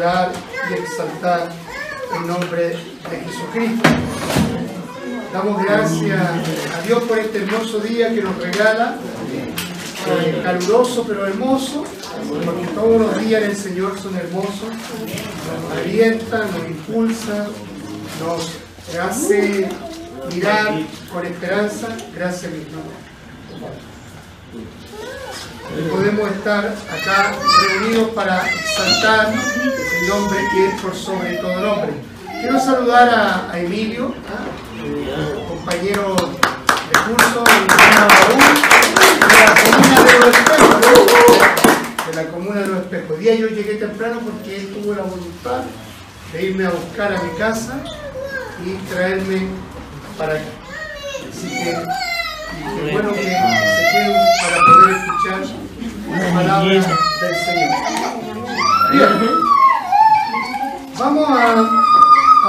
y exaltar el nombre de Jesucristo. Damos gracias a Dios por este hermoso día que nos regala, eh, caluroso pero hermoso, porque todos los días el Señor son hermosos, nos alienta, nos impulsa, nos hace mirar con esperanza. Gracias, mi hermano podemos estar acá reunidos para exaltar el nombre que es por sobre todo nombre. Quiero saludar a, Emilio, ¿ah? compañero de curso de la comuna de los espejos. De la comuna de los espejos. día yo llegué temprano porque él tuvo la voluntad de irme a buscar a mi casa y traerme para acá. Así que, que bueno que se queden para poder escuchar la palabra del Señor. Bien. Vamos a,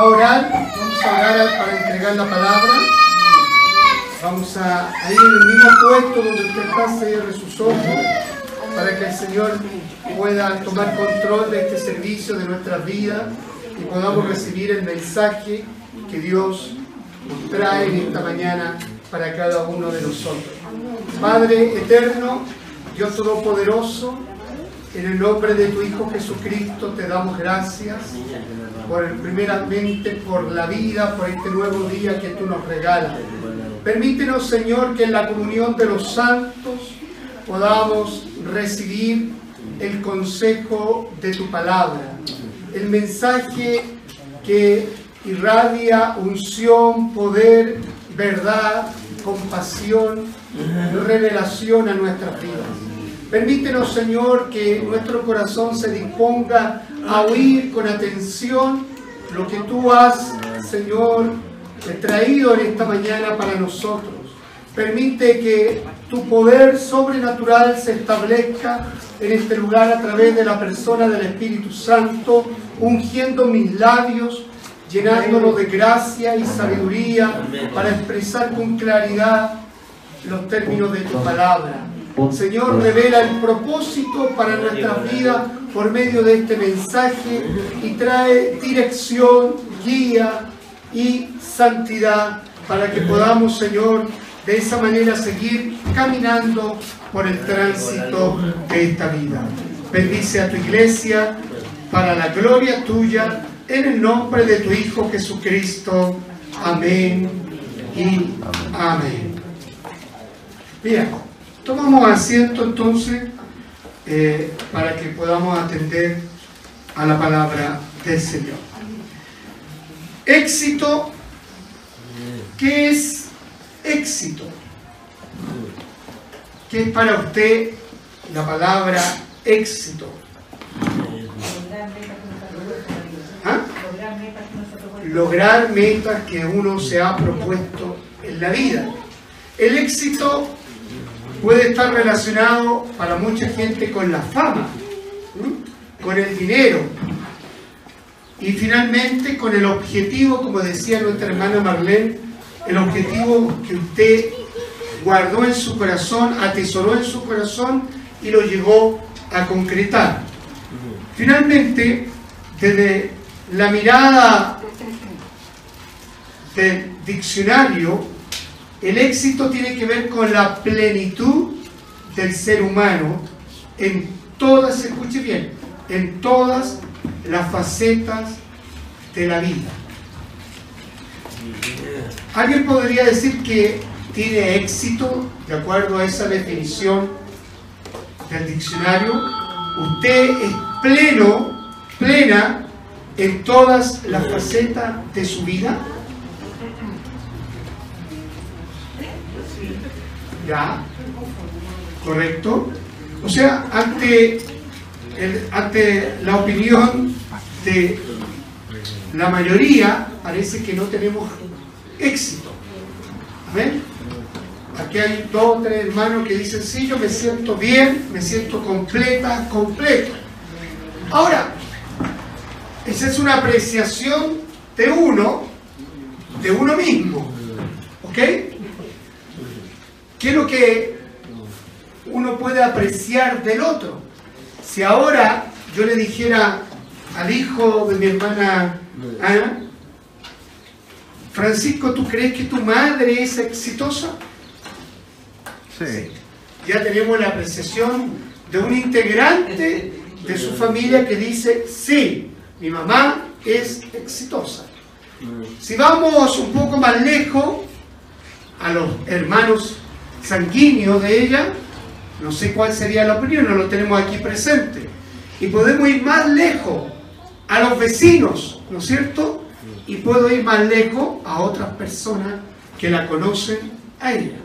orar, vamos a orar para entregar la palabra. Vamos a, ir en el mismo puesto donde usted está, cierre sus ojos para que el Señor pueda tomar control de este servicio, de nuestras vidas y podamos recibir el mensaje que Dios nos trae en esta mañana para cada uno de nosotros. Padre eterno, Dios Todopoderoso, en el nombre de tu Hijo Jesucristo te damos gracias por primeramente por la vida, por este nuevo día que tú nos regalas. Permítenos, Señor, que en la comunión de los santos podamos recibir el consejo de tu palabra, el mensaje que irradia unción, poder, verdad, compasión, revelación a nuestras vidas. Permítenos, Señor, que nuestro corazón se disponga a oír con atención lo que tú has, Señor, traído en esta mañana para nosotros. Permite que tu poder sobrenatural se establezca en este lugar a través de la persona del Espíritu Santo, ungiendo mis labios, llenándolo de gracia y sabiduría para expresar con claridad los términos de tu palabra. Señor, revela el propósito para nuestras vidas por medio de este mensaje y trae dirección, guía y santidad para que podamos, Señor, de esa manera seguir caminando por el tránsito de esta vida. Bendice a tu iglesia para la gloria tuya en el nombre de tu Hijo Jesucristo. Amén y amén. Bien, tomamos asiento entonces eh, para que podamos atender a la palabra del Señor. Éxito, ¿qué es éxito? ¿Qué es para usted la palabra éxito? Lograr metas que uno se ha propuesto en la vida. El éxito puede estar relacionado para mucha gente con la fama, con el dinero y finalmente con el objetivo, como decía nuestra hermana Marlene, el objetivo que usted guardó en su corazón, atesoró en su corazón y lo llegó a concretar. Finalmente, desde la mirada del diccionario, el éxito tiene que ver con la plenitud del ser humano en todas, escuche bien, en todas las facetas de la vida. ¿Alguien podría decir que tiene éxito de acuerdo a esa definición del diccionario? Usted es pleno, plena en todas las facetas de su vida. ¿Ya? ¿Correcto? O sea, ante, ante la opinión de la mayoría, parece que no tenemos éxito. ¿Ven? Aquí hay dos o tres hermanos que dicen, sí, yo me siento bien, me siento completa, completo. Ahora, esa es una apreciación de uno, de uno mismo. ¿Ok? ¿Qué es lo que uno puede apreciar del otro? Si ahora yo le dijera, al hijo de mi hermana Ana, Francisco, ¿tú crees que tu madre es exitosa? Sí. Ya tenemos la apreciación de un integrante de su familia que dice, sí, mi mamá es exitosa. Si vamos un poco más lejos, a los hermanos sanguíneos de ella, no sé cuál sería la opinión, no lo tenemos aquí presente. Y podemos ir más lejos a los vecinos, ¿no es cierto? Y puedo ir más lejos a otras personas que la conocen a ella.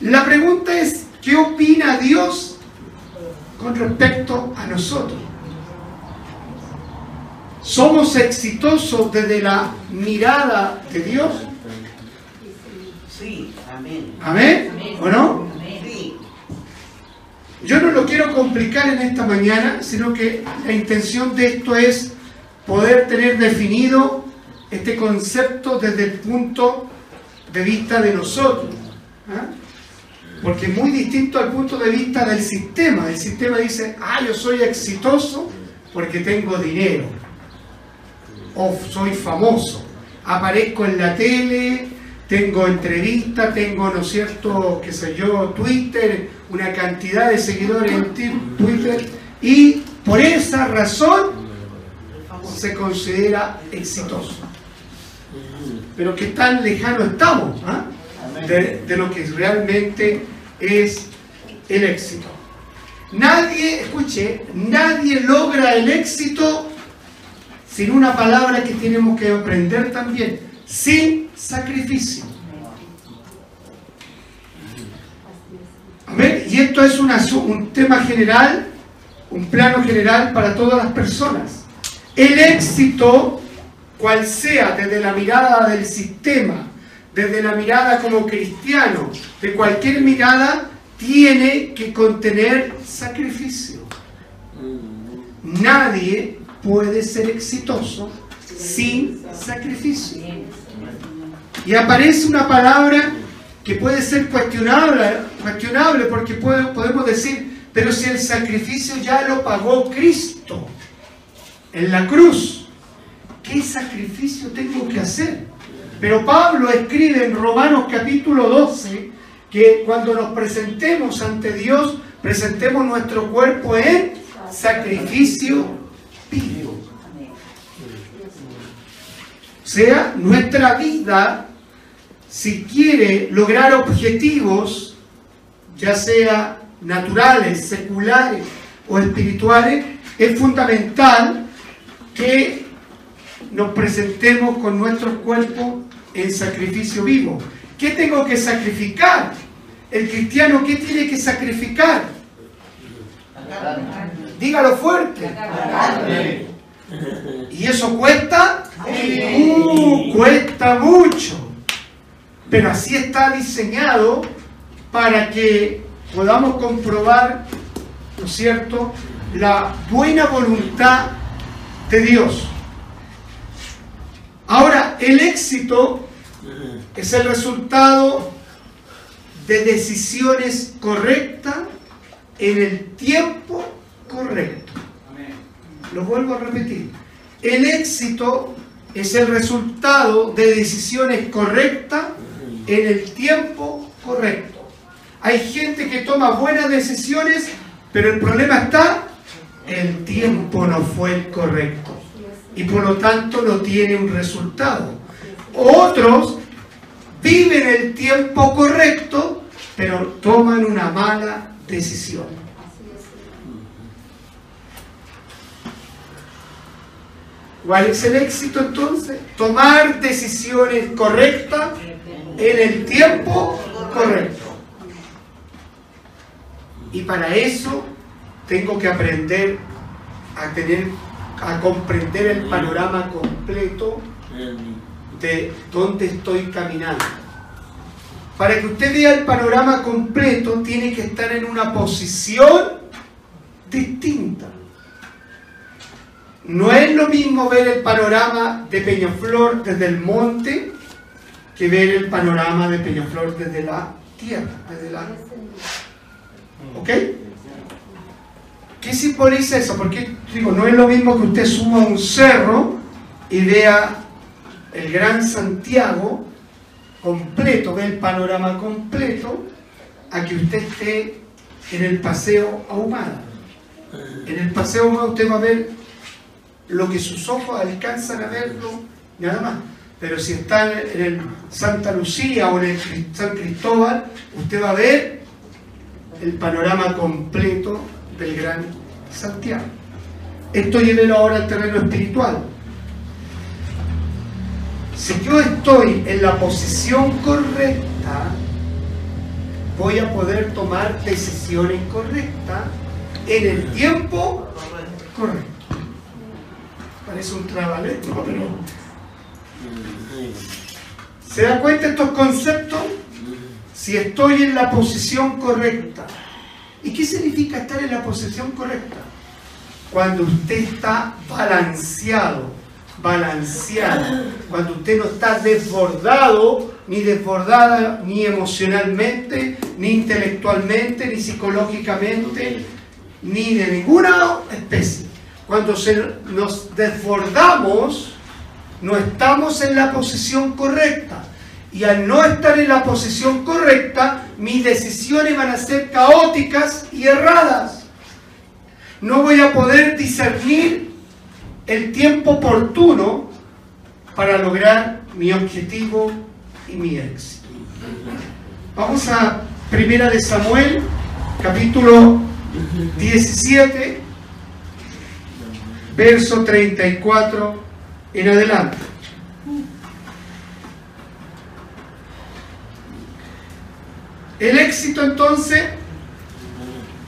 La pregunta es, ¿qué opina Dios con respecto a nosotros? ¿Somos exitosos desde la mirada de Dios? Sí, amén. ¿Amén? ¿O no? Sí. Yo no lo quiero complicar en esta mañana, sino que la intención de esto es poder tener definido este concepto desde el punto de vista de nosotros. ¿ah? Porque es muy distinto al punto de vista del sistema. El sistema dice, ah, yo soy exitoso porque tengo dinero. O soy famoso. Aparezco en la tele, tengo entrevistas, tengo, ¿no es cierto?, qué sé yo, Twitter, una cantidad de seguidores en Twitter. Y por esa razón se considera exitoso. Pero qué tan lejano estamos ¿ah? de, de lo que realmente es el éxito. Nadie, escuche, nadie logra el éxito sin una palabra que tenemos que aprender también, sin sacrificio. Amén. Y esto es un tema general, un plano general para todas las personas. El éxito, cual sea, desde la mirada del sistema, desde la mirada como cristiano, de cualquier mirada, tiene que contener sacrificio. Nadie puede ser exitoso sin sacrificio. Y aparece una palabra que puede ser cuestionable, cuestionable porque podemos decir, pero si el sacrificio ya lo pagó Cristo en la cruz, ¿qué sacrificio tengo que hacer? Pero Pablo escribe en Romanos capítulo 12 que cuando nos presentemos ante Dios, presentemos nuestro cuerpo en sacrificio vivo. O sea, nuestra vida, si quiere lograr objetivos, ya sea naturales, seculares o espirituales, es fundamental que nos presentemos con nuestros cuerpos en sacrificio vivo. ¿Qué tengo que sacrificar? El cristiano, ¿qué tiene que sacrificar? Dígalo fuerte. ¿Y eso cuesta? Uh, cuesta mucho. Pero así está diseñado para que podamos comprobar, ¿no es cierto?, la buena voluntad de Dios. Ahora, el éxito es el resultado de decisiones correctas en el tiempo correcto. Lo vuelvo a repetir. El éxito es el resultado de decisiones correctas en el tiempo correcto. Hay gente que toma buenas decisiones, pero el problema está, el tiempo no fue el correcto. Y por lo tanto no tiene un resultado. Otros viven el tiempo correcto, pero toman una mala decisión. ¿Cuál es el éxito entonces? Tomar decisiones correctas en el tiempo correcto. Y para eso tengo que aprender a tener, a comprender el panorama completo de dónde estoy caminando. Para que usted vea el panorama completo, tiene que estar en una posición distinta. No es lo mismo ver el panorama de Peñaflor desde el monte que ver el panorama de Peñaflor desde la tierra, desde la... ¿Ok? ¿Qué simboliza eso? Porque digo, no es lo mismo que usted suba un cerro y vea el Gran Santiago completo, ve el panorama completo, a que usted esté en el paseo ahumado. En el paseo ahumado usted va a ver lo que sus ojos alcanzan a verlo, nada más. Pero si está en el Santa Lucía o en el San Cristóbal, usted va a ver el panorama completo del Gran Santiago. Esto llévelo ahora al terreno espiritual. Si yo estoy en la posición correcta, voy a poder tomar decisiones correctas en el tiempo correcto. Parece un trabalengo, pero... ¿Se da cuenta estos conceptos? Si estoy en la posición correcta. ¿Y qué significa estar en la posición correcta? Cuando usted está balanceado, balanceado, cuando usted no está desbordado, ni desbordada, ni emocionalmente, ni intelectualmente, ni psicológicamente, ni de ninguna especie. Cuando nos desbordamos, no estamos en la posición correcta. Y al no estar en la posición correcta, mis decisiones van a ser caóticas y erradas. No voy a poder discernir el tiempo oportuno para lograr mi objetivo y mi éxito. Vamos a Primera de Samuel, capítulo 17, verso 34 en adelante. El éxito entonces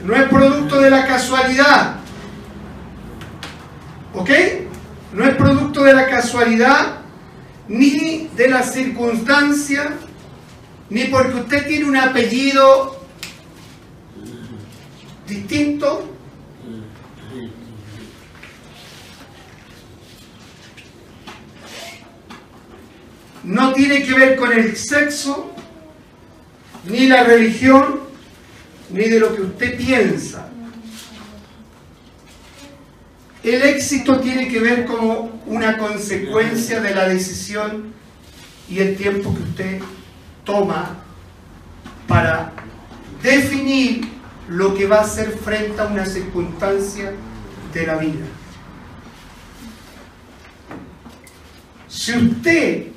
no es producto de la casualidad. ¿Ok? No es producto de la casualidad, ni de la circunstancia, ni porque usted tiene un apellido distinto. No tiene que ver con el sexo, ni la religión, ni de lo que usted piensa. El éxito tiene que ver como una consecuencia de la decisión y el tiempo que usted toma para definir lo que va a hacer frente a una circunstancia de la vida. Si usted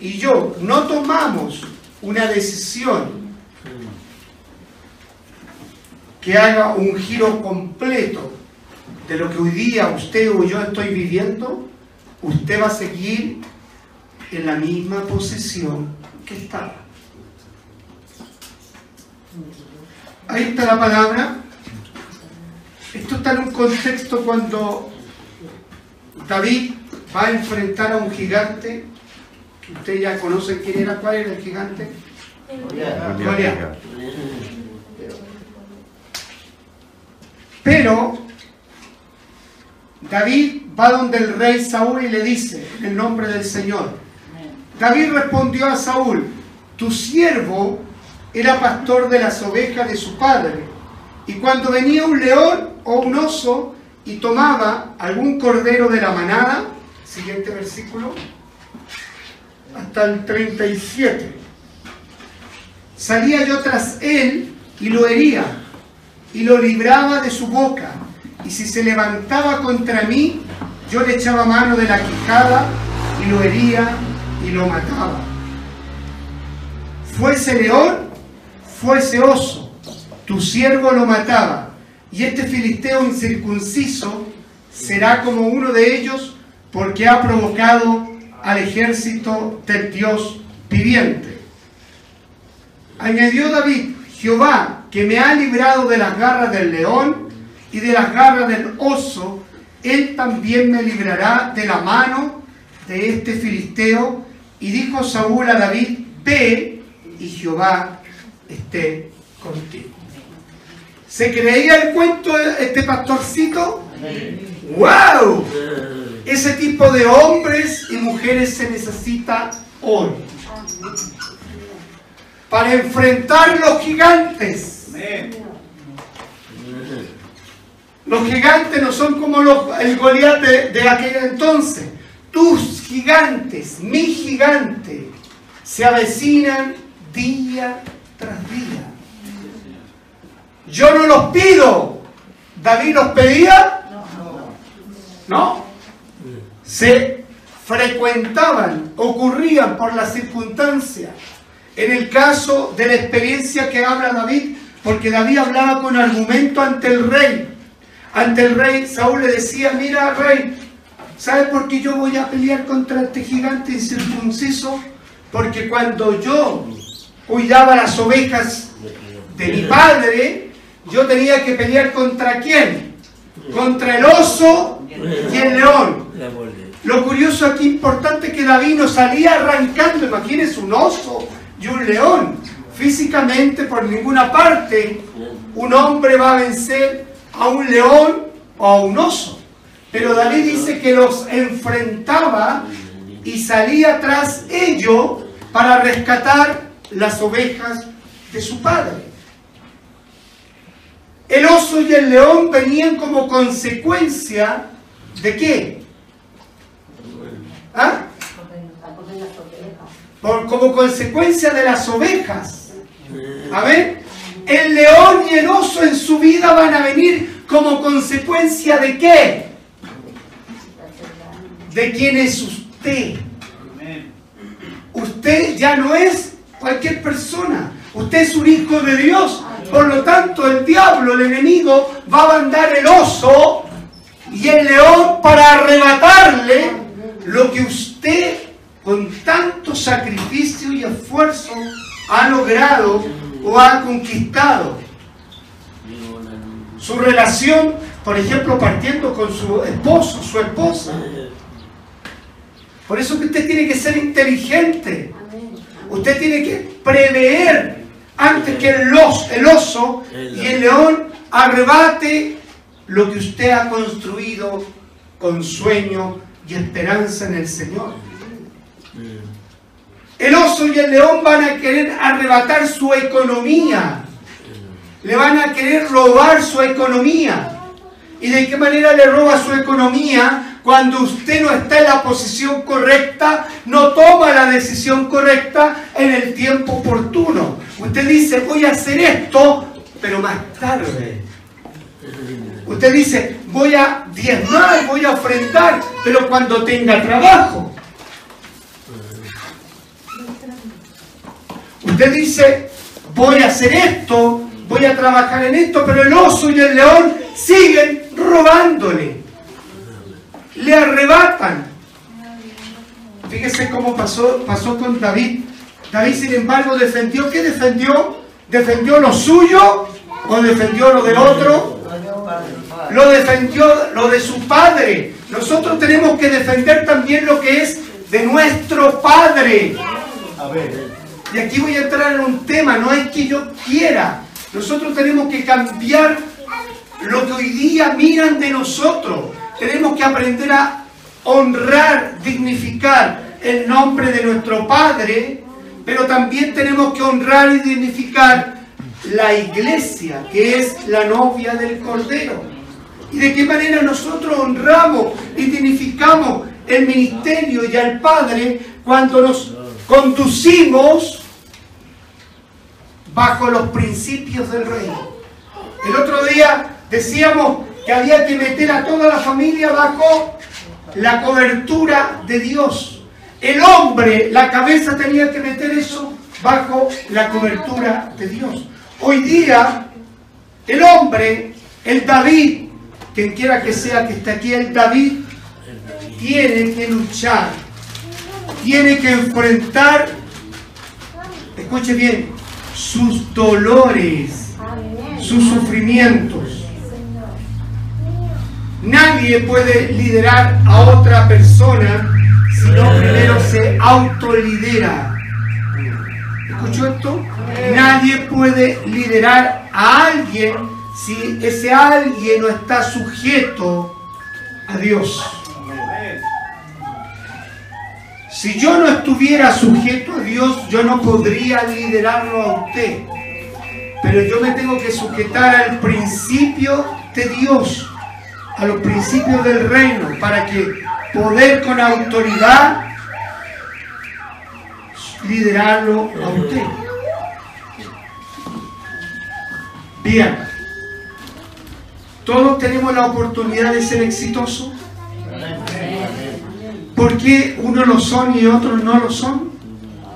y yo no tomamos una decisión que haga un giro completo de lo que hoy día usted o yo estoy viviendo, usted va a seguir en la misma posición que estaba. Ahí está la palabra. Esto está en un contexto cuando David va a enfrentar a un gigante Ustedes ya conocen quién era, cuál era el gigante. Pero David va donde el rey Saúl y le dice, en el nombre del Señor. David respondió a Saúl, tu siervo era pastor de las ovejas de su padre, y cuando venía un león o un oso y tomaba algún cordero de la manada, siguiente versículo, hasta el 37. Salía yo tras él y lo hería y lo libraba de su boca. Y si se levantaba contra mí, yo le echaba mano de la quijada y lo hería y lo mataba. Fuese león, fuese oso, tu siervo lo mataba. Y este filisteo incircunciso será como uno de ellos porque ha provocado al ejército del Dios viviente. Añadió David, Jehová, que me ha librado de las garras del león y de las garras del oso, él también me librará de la mano de este filisteo. Y dijo Saúl a David, ve y Jehová esté contigo. ¿Se creía el cuento de este pastorcito? ¡Wow! Ese tipo de hombres y mujeres se necesita hoy. Para enfrentar los gigantes. Los gigantes no son como los, el Goliat de, de aquel entonces. Tus gigantes, mi gigante, se avecinan día tras día. Yo no los pido. ¿David los pedía? No. Se frecuentaban, ocurrían por las circunstancias. En el caso de la experiencia que habla David, porque David hablaba con argumento ante el rey. Ante el rey, Saúl le decía, mira rey, ¿sabes por qué yo voy a pelear contra este gigante incircunciso? Porque cuando yo cuidaba las ovejas de mi padre, yo tenía que pelear contra quién? Contra el oso y el león. Lo curioso aquí importante es que David no salía arrancando, imagínense un oso y un león. Físicamente por ninguna parte un hombre va a vencer a un león o a un oso. Pero David dice que los enfrentaba y salía tras ello para rescatar las ovejas de su padre. El oso y el león venían como consecuencia de qué? ¿Ah? Por, como consecuencia de las ovejas. A ver, el león y el oso en su vida van a venir como consecuencia de qué? De quién es usted. Usted ya no es cualquier persona. Usted es un hijo de Dios. Por lo tanto, el diablo, el enemigo, va a mandar el oso y el león para arrebatarle lo que usted con tanto sacrificio y esfuerzo ha logrado o ha conquistado. Su relación, por ejemplo, partiendo con su esposo, su esposa. Por eso que usted tiene que ser inteligente. Usted tiene que prever antes que el, el oso y el león arrebate lo que usted ha construido con sueño y esperanza en el Señor. El oso y el león van a querer arrebatar su economía. Le van a querer robar su economía. ¿Y de qué manera le roba su economía? Cuando usted no está en la posición correcta, no toma la decisión correcta en el tiempo oportuno. Usted dice, voy a hacer esto, pero más tarde. Usted dice, voy a diezmar, voy a ofrendar, pero cuando tenga trabajo. Usted dice, voy a hacer esto, voy a trabajar en esto, pero el oso y el león siguen robándole. Le arrebatan. Fíjese cómo pasó, pasó con David. David, sin embargo, defendió. ¿Qué defendió? ¿Defendió lo suyo o defendió lo del otro? Lo defendió lo de su padre. Nosotros tenemos que defender también lo que es de nuestro padre. A ver. Y aquí voy a entrar en un tema, no es que yo quiera. Nosotros tenemos que cambiar lo que hoy día miran de nosotros. Tenemos que aprender a honrar, dignificar el nombre de nuestro Padre, pero también tenemos que honrar y dignificar la iglesia, que es la novia del Cordero. ¿Y de qué manera nosotros honramos y dignificamos el ministerio y al Padre cuando nos conducimos bajo los principios del reino? El otro día decíamos que había que meter a toda la familia bajo la cobertura de Dios. El hombre, la cabeza tenía que meter eso bajo la cobertura de Dios. Hoy día, el hombre, el David, quien quiera que sea que esté aquí, el David, tiene que luchar, tiene que enfrentar, escuche bien, sus dolores, sus sufrimientos. Nadie puede liderar a otra persona si no primero se autolidera. ¿Escuchó esto? Nadie puede liderar a alguien si ese alguien no está sujeto a Dios. Si yo no estuviera sujeto a Dios, yo no podría liderarlo a usted. Pero yo me tengo que sujetar al principio de Dios. a los principios del reino para que poder con autoridad liderarlo a usted. Bien, todos tenemos la oportunidad de ser exitosos. ¿Por qué unos lo son y otros no lo son?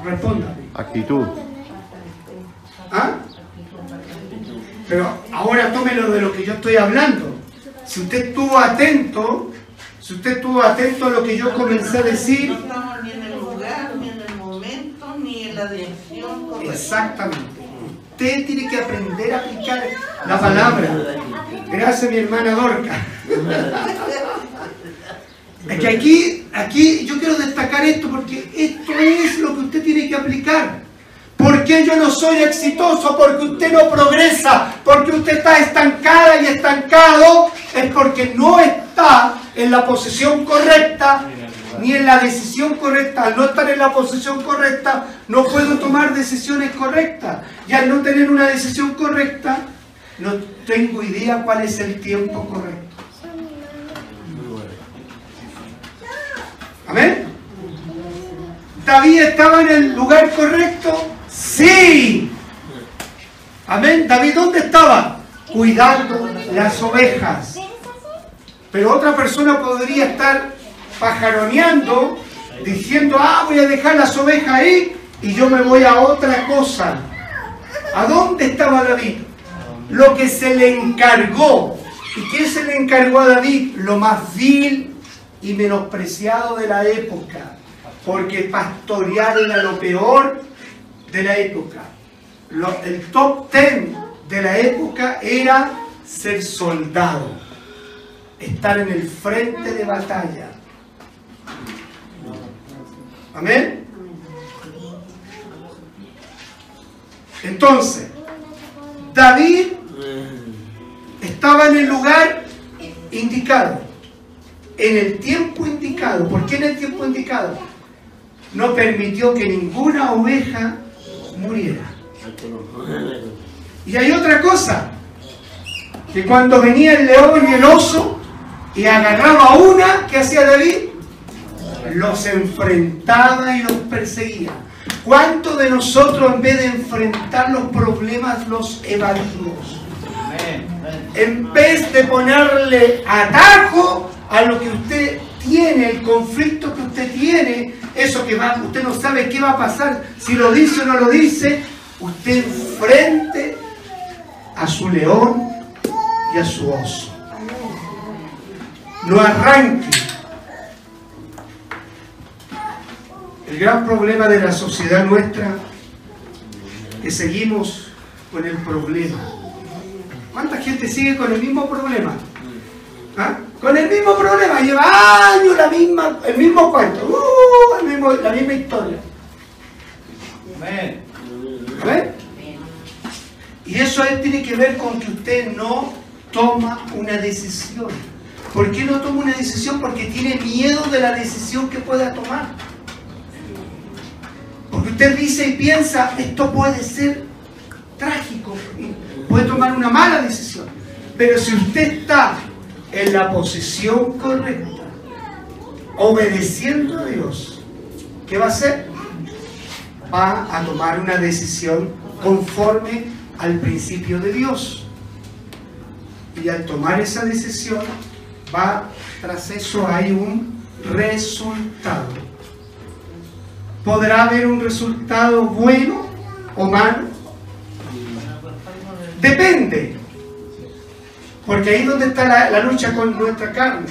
Responda. Actitud. ¿Ah? Pero ahora tómelo de lo que yo estoy hablando. Si usted estuvo atento, si usted estuvo atento a lo que yo comencé a decir. No estamos ni en el lugar, ni en el momento, ni en la dirección correcta. Exactamente. Usted tiene que aprender a aplicar la palabra. Gracias, mi hermana Dorca. Es que aquí, aquí yo quiero destacar esto porque esto es lo que usted tiene que aplicar. ¿Por qué yo no soy exitoso? Porque usted no progresa, porque usted está estancada y estancado, es porque no está en la posición correcta ni en la decisión correcta. Al no estar en la posición correcta, no puedo tomar decisiones correctas. Y al no tener una decisión correcta, no tengo idea cuál es el tiempo correcto. Amén. David estaba en el lugar correcto. Sí. Amén. David, ¿dónde estaba? Cuidando las ovejas. Pero otra persona podría estar pajaroneando, diciendo, ah, voy a dejar las ovejas ahí y yo me voy a otra cosa. ¿A dónde estaba David? Lo que se le encargó. ¿Y qué se le encargó a David? Lo más vil y menospreciado de la época. Porque pastorear era lo peor de la época. El top ten de la época era ser soldado. Estar en el frente de batalla. Amén. Entonces, David estaba en el lugar indicado, en el tiempo indicado. ¿Por qué en el tiempo indicado? No permitió que ninguna oveja muriera. Y hay otra cosa, que cuando venía el león y el oso y agarraba a una, ¿qué hacía David? Los enfrentaba y los perseguía. ¿Cuántos de nosotros en vez de enfrentar los problemas los evadimos? En vez de ponerle atajo a lo que usted tiene, el conflicto que usted tiene, eso que va, usted no sabe qué va a pasar, si lo dice o no lo dice, usted enfrente a su león y a su oso. No arranque. El gran problema de la sociedad nuestra es que seguimos con el problema. ¿Cuánta gente sigue con el mismo problema? ¿Ah? Con el mismo problema, lleva años la misma, el mismo cuento, uh, el mismo- la misma historia. ¿Amén? Y eso es- tiene que ver con que usted no toma una decisión. ¿Por qué no toma una decisión? Porque tiene miedo de la decisión que pueda tomar. Porque usted dice y piensa, esto puede ser trágico, puede tomar una mala decisión. Pero si usted está en la posición correcta, obedeciendo a Dios, ¿qué va a hacer? Va a tomar una decisión conforme al principio de Dios. Y al tomar esa decisión, va, tras eso hay un resultado. ¿Podrá haber un resultado bueno o malo? Depende. Porque ahí es donde está la, la lucha con nuestra carne.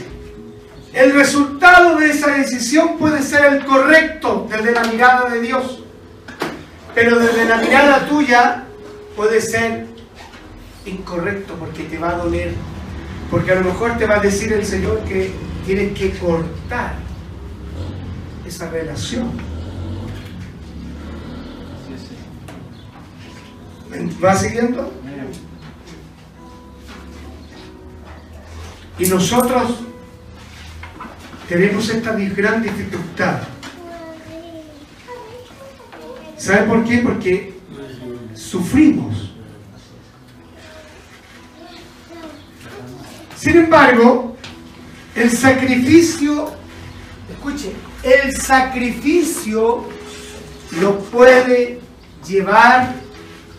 El resultado de esa decisión puede ser el correcto desde la mirada de Dios. Pero desde la mirada tuya puede ser incorrecto porque te va a doler. Porque a lo mejor te va a decir el Señor que tienes que cortar esa relación. ¿Va siguiendo? Y nosotros tenemos esta gran dificultad. ¿Sabe por qué? Porque sufrimos. Sin embargo, El sacrificio, escuche, el sacrificio lo puede llevar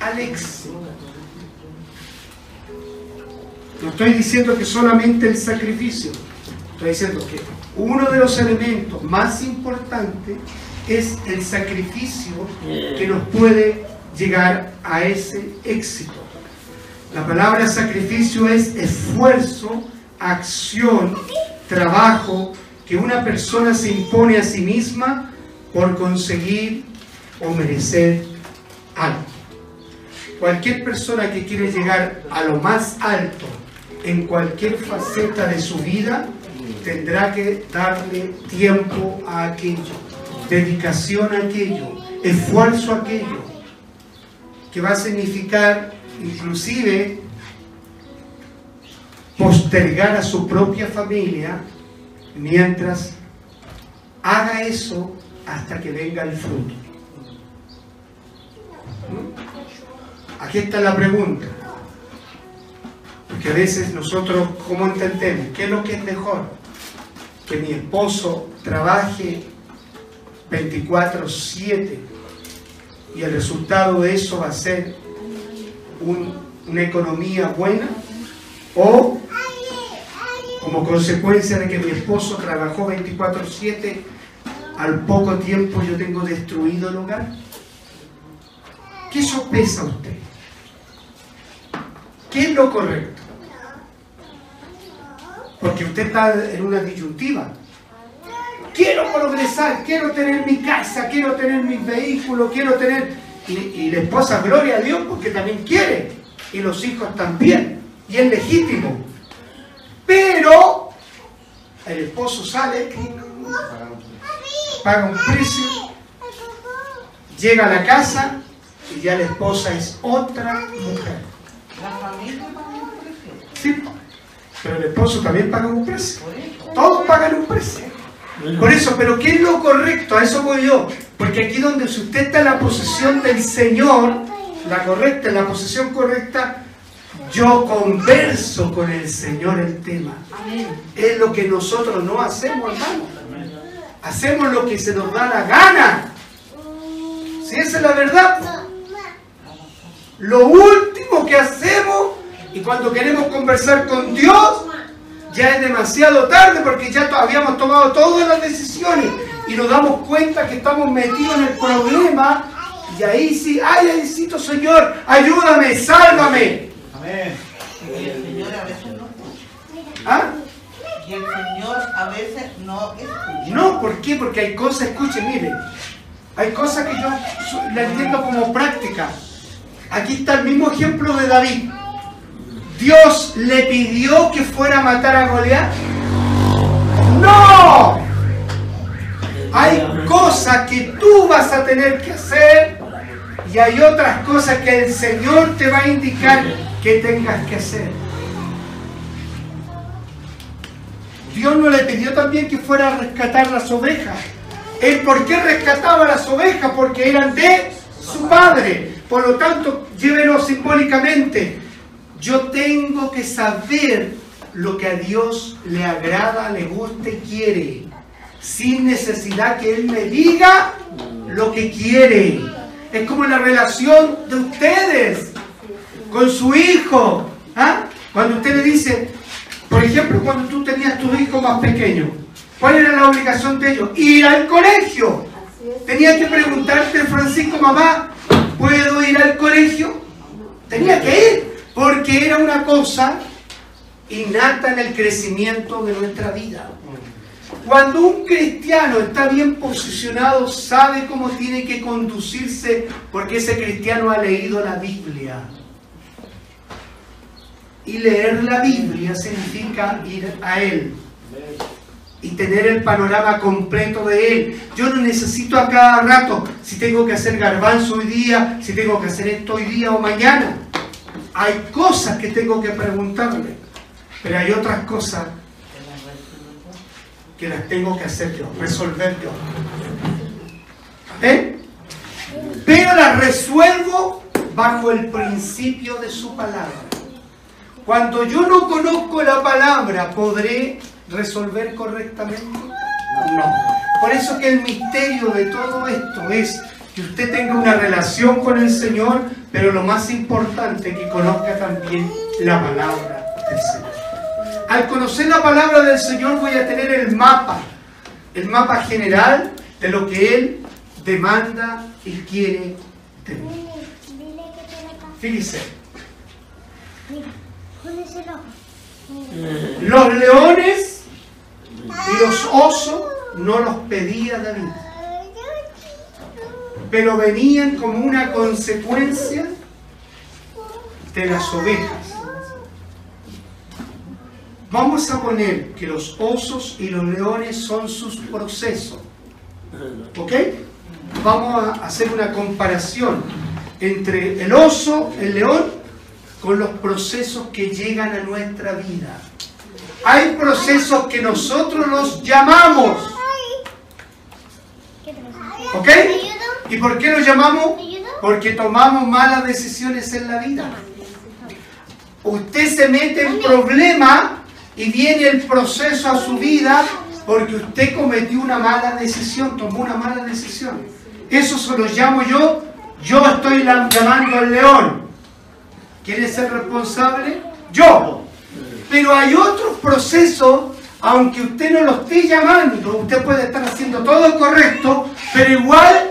al éxito. No estoy diciendo que solamente el sacrificio, estoy diciendo que uno de los elementos más importantes es el sacrificio que nos puede llegar a ese éxito. La palabra sacrificio es esfuerzo, acción, trabajo que una persona se impone a sí misma por conseguir o merecer algo. Cualquier persona que quiere llegar a lo más alto en cualquier faceta de su vida tendrá que darle tiempo a aquello, dedicación a aquello, esfuerzo a aquello, que va a significar inclusive postergar a su propia familia mientras haga eso hasta que venga el fruto. Aquí está la pregunta. Porque a veces nosotros, ¿cómo entendemos? ¿Qué es lo que es mejor? Que mi esposo trabaje 24/7 y el resultado de eso va a ser una economía buena o como consecuencia de que mi esposo trabajó 24/7, al poco tiempo yo tengo destruido el hogar. ¿Qué sopesa usted? ¿Qué es lo correcto? Porque usted está en una disyuntiva. Quiero progresar, quiero tener mi casa, quiero tener mis vehículos, quiero tener... Y, la esposa, gloria a Dios, porque también quiere. Y los hijos también. Y es legítimo. Pero el esposo sale, paga un precio, llega a la casa y ya la esposa es otra mujer. La familia paga un precio. Sí, pero el esposo también paga un precio. Todos pagan un precio. Por eso, pero ¿qué es lo correcto? A eso voy yo. Porque aquí donde usted está en la posesión del Señor, la correcta, en la posesión correcta, yo converso con el Señor el tema. Es lo que nosotros no hacemos, hermano. Hacemos lo que se nos da la gana. Si esa es la verdad. Lo último que hacemos y cuando queremos conversar con Dios, ya es demasiado tarde porque ya habíamos tomado todas las decisiones y nos damos cuenta que estamos metidos en el problema y ahí sí, ay, necesito Señor, ayúdame, sálvame. Y el Señor a veces no escucha. ¿Ah? Y el Señor a veces no escucha. No, ¿por qué? Porque hay cosas, escuchen, miren, hay cosas que yo la entiendo como práctica. Aquí está el mismo ejemplo de David. Dios le pidió que fuera a matar a Goliat. ¡No! Hay cosas que tú vas a tener que hacer y hay otras cosas que el Señor te va a indicar que tengas que hacer. Dios no le pidió también que fuera a rescatar las ovejas. ¿El por qué rescataba las ovejas? Porque eran de su padre. Por lo tanto, llévelo simbólicamente. Yo tengo que saber lo que a Dios le agrada, le gusta y quiere. Sin necesidad que Él me diga lo que quiere. Es como la relación de ustedes con su hijo. ¿ah? Cuando usted le dice, por ejemplo, cuando tú tenías tu hijo más pequeño, ¿cuál era la obligación de ellos? Ir al colegio. Tenía que preguntarte, Francisco, mamá, ¿puedo ir al colegio? Tenía que ir, porque era una cosa innata en el crecimiento de nuestra vida. Cuando un cristiano está bien posicionado, sabe cómo tiene que conducirse, porque ese cristiano ha leído la Biblia. Y leer la Biblia significa ir a Él y tener el panorama completo de Él. Yo no necesito a cada rato si tengo que hacer garbanzo hoy día, si tengo que hacer esto hoy día o mañana. Hay cosas que tengo que preguntarle, pero hay otras cosas que las tengo que hacer yo, resolver yo. ¿Eh? Pero las resuelvo bajo el principio de su palabra. Cuando yo no conozco la palabra, podré resolver correctamente? No. Por eso que el misterio de todo esto es que usted tenga una relación con el Señor, pero lo más importante, que conozca también la palabra del Señor. Al conocer la palabra del Señor voy a tener el mapa, el mapa general de lo que Él demanda y quiere de mí. Fíjese. Los leones y los osos no los pedía David, pero venían como una consecuencia de las ovejas. Vamos a poner que los osos y los leones son sus procesos. ¿Ok? Vamos a hacer una comparación entre el oso, el león, con los procesos que llegan a nuestra vida. Hay procesos que nosotros los llamamos. ¿Ok? ¿Y por qué los llamamos? Porque tomamos malas decisiones en la vida. Usted se mete en problemas y viene el proceso a su vida porque usted cometió una mala decisión, tomó una mala decisión. Eso se lo llamo yo, yo estoy llamando al león. ¿Quién es el responsable? Yo. Pero hay otros procesos, aunque usted no lo esté llamando, usted puede estar haciendo todo correcto, pero igual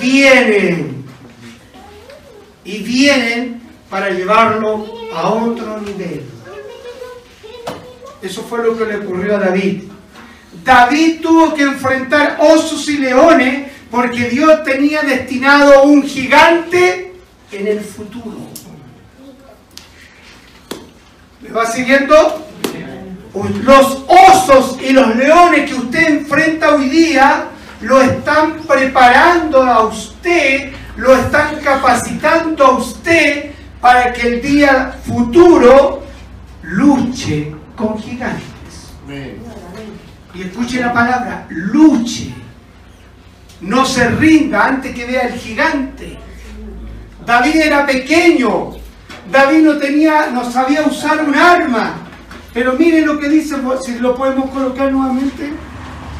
vienen. Y vienen para llevarlo a otro nivel. Eso fue lo que le ocurrió a David. David tuvo que enfrentar osos y leones porque Dios tenía destinado un gigante en el futuro. ¿Me va siguiendo? Los osos y los leones que usted enfrenta hoy día lo están preparando a usted, lo están capacitando a usted para que el día futuro luche con gigantes. Y escuche la palabra, luche. No se rinda antes que vea el gigante. David era pequeño. David no tenía, no sabía usar un arma. Pero miren lo que dice, si lo podemos colocar nuevamente.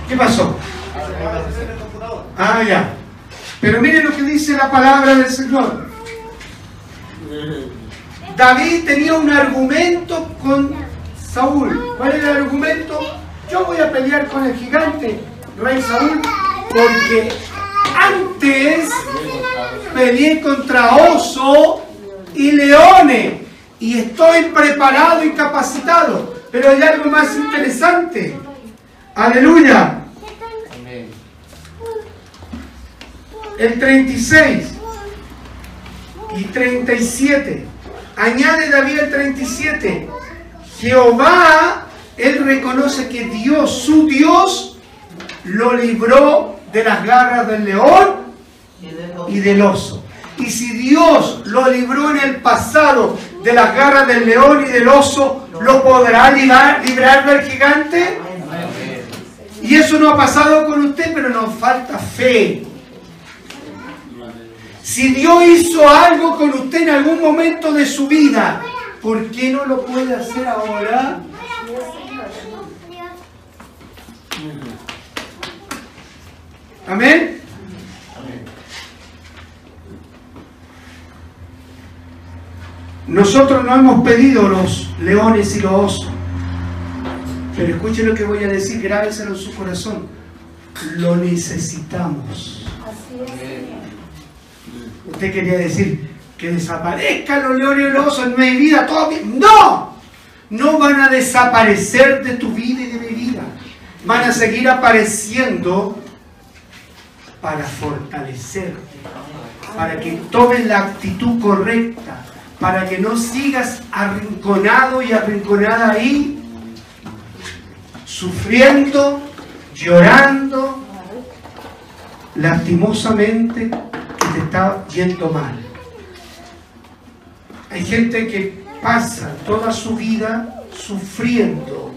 ¿Qué pasó? Ah, ya. Pero miren lo que dice la palabra del Señor. David tenía un argumento con Saúl. ¿Cuál era el argumento? Yo voy a pelear con el gigante, rey Saúl, porque antes peleé contra oso y leones y estoy preparado y capacitado. Pero hay algo más interesante. Aleluya. El 36 y 37. Añade David el 37. Jehová, él reconoce que Dios, su Dios, lo libró de las garras del león y del oso. Y si Dios lo libró en el pasado de las garras del león y del oso, ¿lo podrá librar, librar del gigante? Y eso no ha pasado con usted, pero nos falta fe. Si Dios hizo algo con usted en algún momento de su vida, ¿por qué no lo puede hacer ahora? Amén. Nosotros no hemos pedido los leones y los osos. Pero escuchen lo que voy a decir, grábeselo en su corazón. Lo necesitamos. Usted quería decir que desaparezcan los leones y los osos en mi vida, todo mi... ¡No! No van a desaparecer de tu vida y de mi vida. Van a seguir apareciendo para fortalecerte, para que tomes la actitud correcta, para que no sigas arrinconado y arrinconada ahí, sufriendo, llorando, lastimosamente que te está yendo mal. Hay gente que pasa toda su vida sufriendo,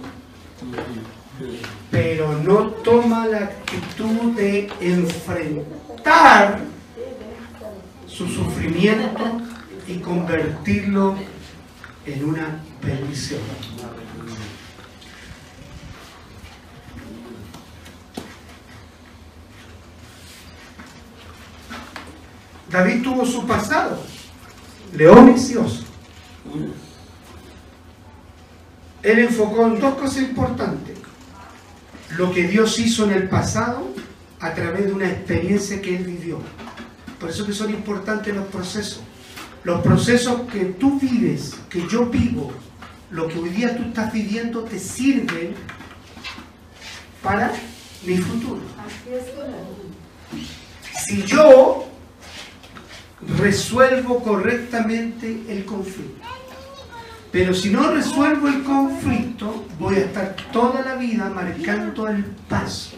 pero no toma la actitud de enfrentar su sufrimiento y convertirlo en una bendición. David tuvo su pasado, leones y osos. Él enfocó en dos cosas importantes. Lo que Dios hizo en el pasado a través de una experiencia que él vivió. Por eso que son importantes los procesos. Los procesos que tú vives, que yo vivo, lo que hoy día tú estás viviendo te sirven para mi futuro. Si yo resuelvo correctamente el conflicto, pero si no resuelvo el conflicto, voy a estar toda la vida marcando el paso.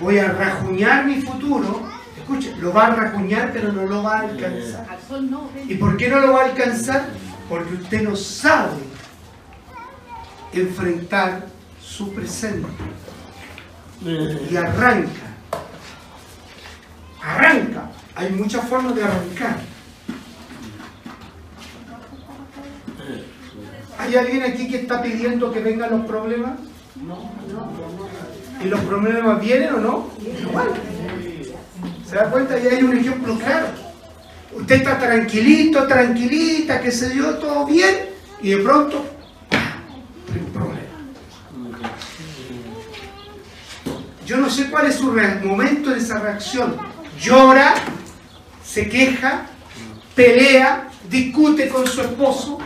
Voy a rajuñar mi futuro. Lo va a rajuñar, pero no lo va a alcanzar. ¿Y por qué no lo va a alcanzar? Porque usted no sabe enfrentar su presente. Y arranca. Arranca. Hay muchas formas de arrancar. ¿Hay alguien aquí que está pidiendo que vengan los problemas? ¿Y los problemas vienen o no? Igual. ¿Se da cuenta? Y hay un ejemplo claro. Usted está tranquilito, tranquilita, que se dio todo bien, y de pronto, un problema. Yo no sé cuál es su momento de esa reacción. Llora, se queja, pelea, discute con su esposo,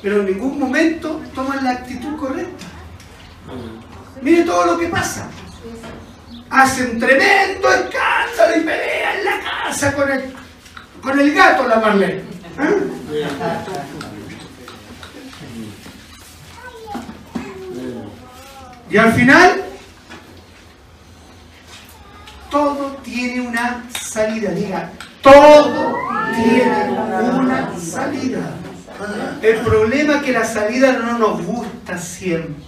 pero en ningún momento toma la actitud correcta. Mire todo lo que pasa. Hace un tremendo escándalo y pelea en la casa con el, con el gato, la Marlene. ¿Eh? Y al final, todo tiene una salida. Diga, todo tiene una salida. El problema es que la salida no nos gusta siempre.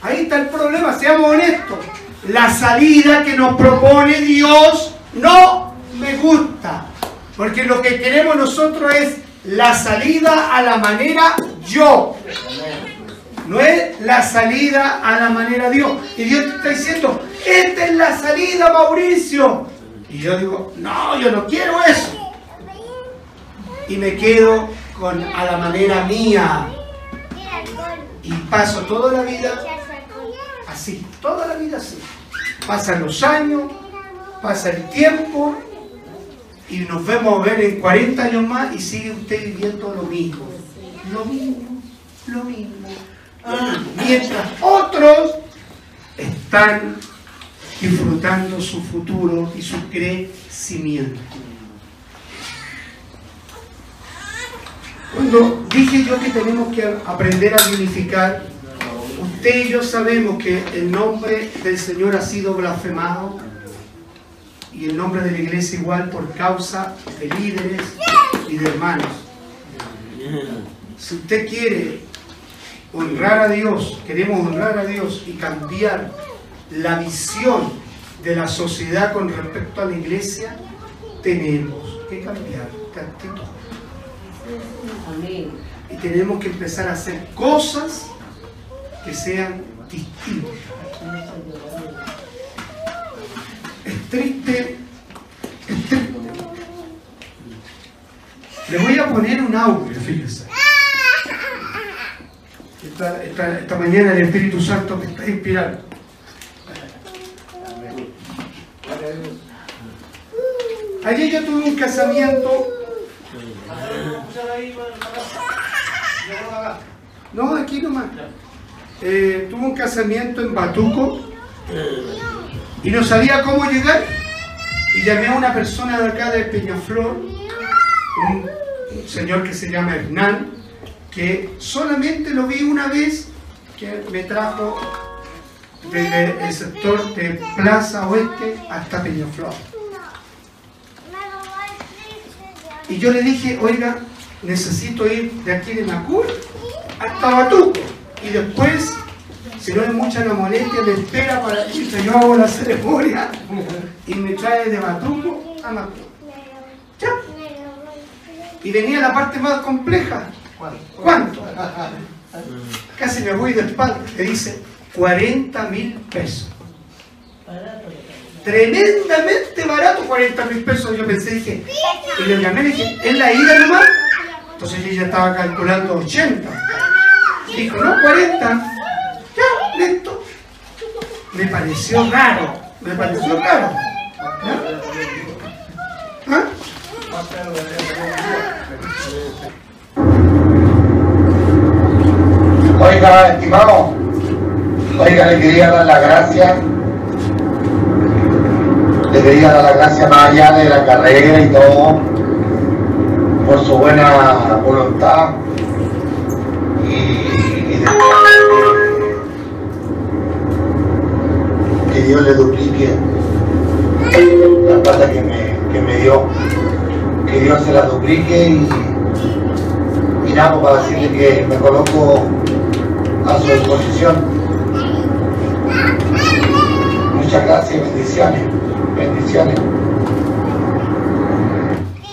Ahí está el problema, seamos honestos. La salida que nos propone Dios no me gusta. Porque lo que queremos nosotros es la salida a la manera yo. No es la salida a la manera Dios. Y Dios te está diciendo, esta es la salida, Mauricio. Y yo digo, no, yo no quiero eso. Y me quedo con a la manera mía. Y paso toda la vida así, toda la vida así. Pasan los años, pasa el tiempo y nos vemos ver en 40 años más y sigue usted viviendo lo mismo. Lo mismo, lo mismo. Mientras otros están disfrutando su futuro y su crecimiento. Cuando dije yo que tenemos que aprender a unificar, usted y yo sabemos que el nombre del Señor ha sido blasfemado y el nombre de la iglesia igual por causa de líderes y de hermanos. Si usted quiere honrar a Dios, queremos honrar a Dios y cambiar la visión de la sociedad con respecto a la iglesia, tenemos que cambiar de actitud. Y tenemos que empezar a hacer cosas que sean distintas. Es triste, es triste. Le voy a poner un audio, fíjense. Esta, esta, esta mañana el Espíritu Santo me está inspirando. Ayer yo tuve un casamiento. No, aquí nomás. Eh, tuve un casamiento en Batuco y no sabía cómo llegar. Y llamé a una persona de acá de Peñaflor, un, un señor que se llama Hernán, que solamente lo vi una vez, que me trajo desde el sector de Plaza Oeste hasta Peñaflor. Y yo le dije, oiga, necesito ir de aquí de Macul hasta Batuco. Y después, si no hay mucha la molestia, me espera para irse. Yo hago la ceremonia y me trae de Batuco a Macul. ¿Ya? Y venía la parte más compleja. ¿Cuánto? Casi me voy de espalda. Le dice 40 mil pesos. tremendamente barato, 40 mil pesos. Yo pensé, dije, y le llamé, le dije, ¿es la ida nomás? Entonces yo ya estaba calculando 80. Dijo, no, 40. Ya, listo. Me pareció raro, me pareció raro. ¿Ah? Oiga, estimado, oiga, le quería dar la gracia, le quería dar la gracia más allá de la carrera y todo, por su buena voluntad que Dios le duplique la plata que me, que me dio, que Dios se la duplique y, nada, pues, para decirle que me coloco a su disposición. Muchas gracias, bendiciones, bendiciones.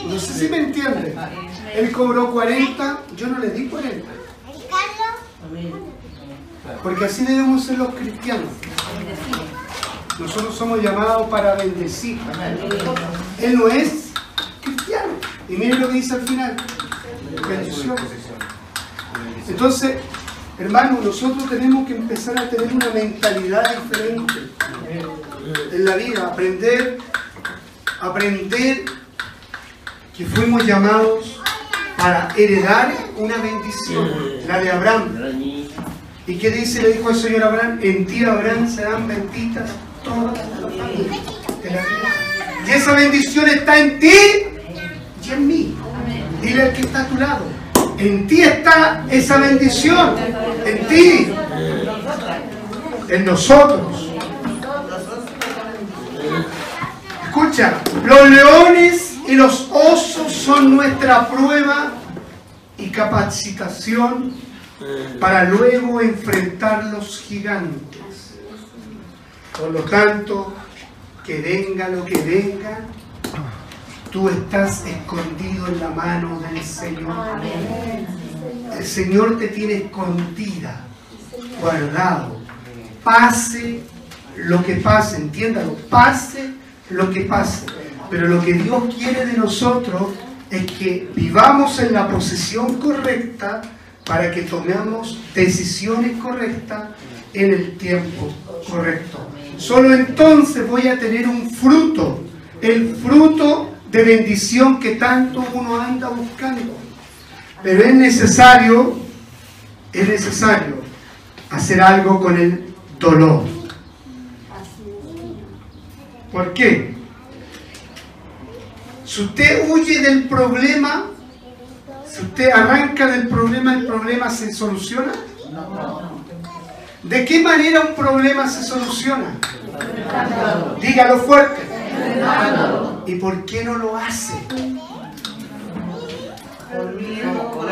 No sé si me entiende. Él cobró 40, yo no le di 40. Porque así debemos ser los cristianos. Nosotros somos llamados para bendecir. Él no es cristiano. Y miren lo que dice al final. Bendición. Entonces, hermanos, nosotros tenemos que empezar a tener una mentalidad diferente en la vida. Aprender, aprender que fuimos llamados para heredar una bendición, la de Abraham. ¿Y qué dice? Le dijo el Señor Abraham, en ti Abraham serán benditas todas las familias de la tierra. Y esa bendición está en ti y en mí. Dile al que está a tu lado, en ti está esa bendición, en ti, en nosotros. Escucha, los leones y los osos son nuestra prueba y capacitación para luego enfrentar los gigantes. Por lo tanto, que venga lo que venga, tú estás escondido en la mano del Señor. El Señor te tiene escondida, guardado. Pase lo que pase, entiéndalo, pase lo que pase. Pero lo que Dios quiere de nosotros es que vivamos en la posición correcta para que tomemos decisiones correctas en el tiempo correcto. Solo entonces voy a tener un fruto, el fruto de bendición que tanto uno anda buscando. Pero es necesario, es necesario hacer algo con el dolor. ¿Por qué? Si usted huye del problema, si usted arranca del problema, ¿el problema se soluciona? ¿De qué manera un problema se soluciona? Dígalo fuerte. ¿Y por qué no lo hace? Por miedo, por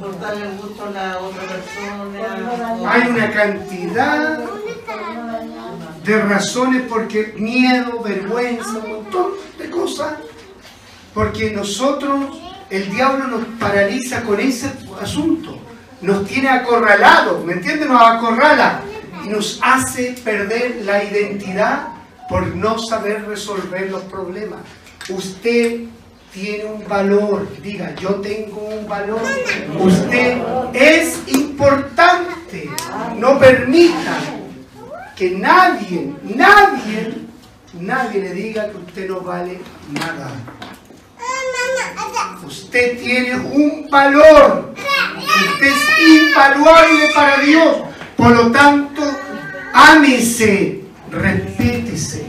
por darle gusto a la otra persona. Hay una cantidad de razones porque miedo, vergüenza, un montón de cosas. Porque nosotros, el diablo nos paraliza con ese asunto. Nos tiene acorralado, ¿me entiende? Nos acorrala y nos hace perder la identidad por no saber resolver los problemas. Usted tiene un valor, diga, yo tengo un valor. Usted es importante. No permita que nadie, nadie, nadie le diga que usted no vale nada. Usted tiene un valor. Usted es invaluable para Dios. Por lo tanto, ámese, respétese.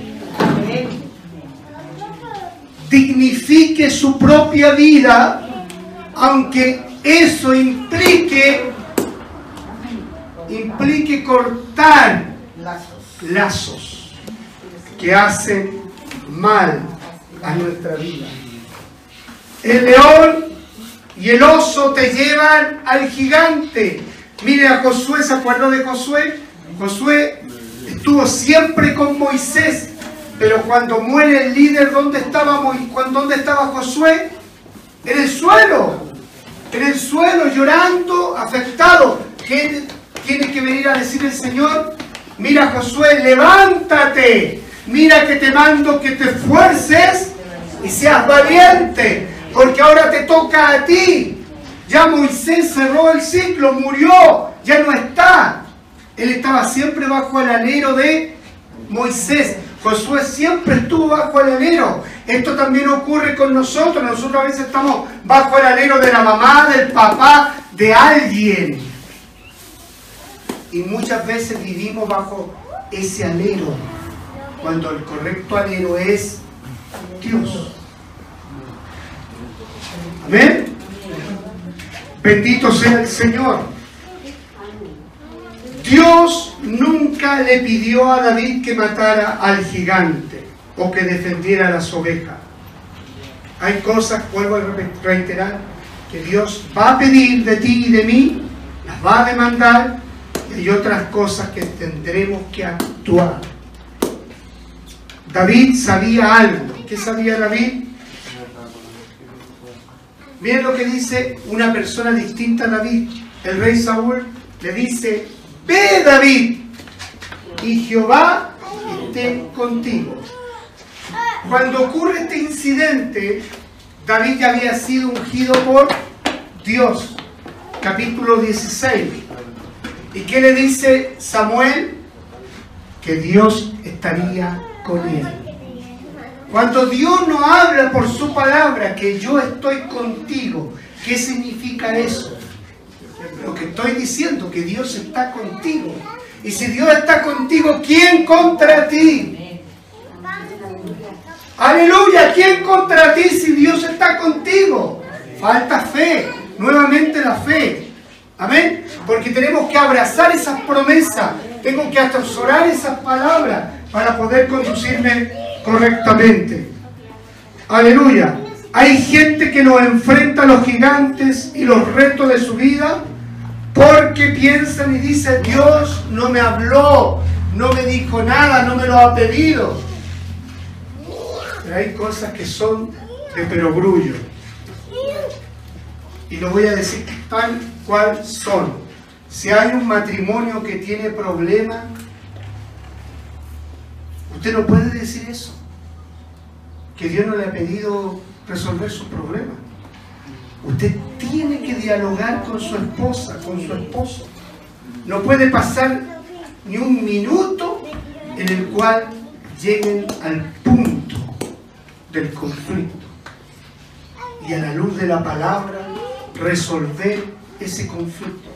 Dignifique su propia vida, aunque eso implique, implique cortar lazos que hacen mal a nuestra vida. El león y el oso te llevan al gigante. Mire a Josué, ¿se acuerda de Josué? Josué estuvo siempre con Moisés, pero cuando muere el líder, ¿dónde estaba, Moisés? ¿dónde estaba Josué? En el suelo, en el suelo, llorando, afectado. ¿Qué tiene que venir a decir el Señor? Mira Josué, levántate. Mira que te mando que te esfuerces y seas valiente, porque ahora te toca a ti. Ya Moisés cerró el ciclo, murió, ya no está. Él estaba siempre bajo el alero de Moisés. Josué siempre estuvo bajo el alero. Esto también ocurre con nosotros. Nosotros a veces estamos bajo el alero de la mamá, del papá, de alguien. Y muchas veces vivimos bajo ese alero, cuando el correcto alero es Dios. Amén. Bendito sea el Señor. Dios nunca le pidió a David que matara al gigante o que defendiera a las ovejas. Hay cosas, vuelvo a reiterar, que Dios va a pedir de ti y de mí, las va a demandar, y otras cosas que tendremos que actuar. David sabía algo. ¿Qué sabía David? Miren lo que dice una persona distinta a David. El rey Saúl le dice, ve David y Jehová esté contigo. Cuando ocurre este incidente, David ya había sido ungido por Dios. Capítulo 16. ¿Y qué le dice Samuel? Que Dios estaría con él. Cuando Dios no habla por su palabra que yo estoy contigo, ¿qué significa eso? Lo que estoy diciendo, que Dios está contigo. Y si Dios está contigo, ¿quién contra ti? Aleluya, ¿quién contra ti si Dios está contigo? Falta fe, nuevamente la fe. Amén. Porque tenemos que abrazar esas promesas, tengo que atesorar esas palabras para poder conducirme correctamente. Aleluya. Hay gente que nos enfrenta a los gigantes y los retos de su vida porque piensan y dicen, Dios no me habló, no me dijo nada, no me lo ha pedido. Pero hay cosas que son de perogrullo. Y lo voy a decir tal cual son. Si hay un matrimonio que tiene problemas, usted no puede decir eso. Que Dios no le ha pedido resolver su problema. Usted tiene que dialogar con su esposa, con su esposo. No puede pasar ni un minuto en el cual lleguen al punto del conflicto. Y a la luz de la palabra, resolver ese conflicto.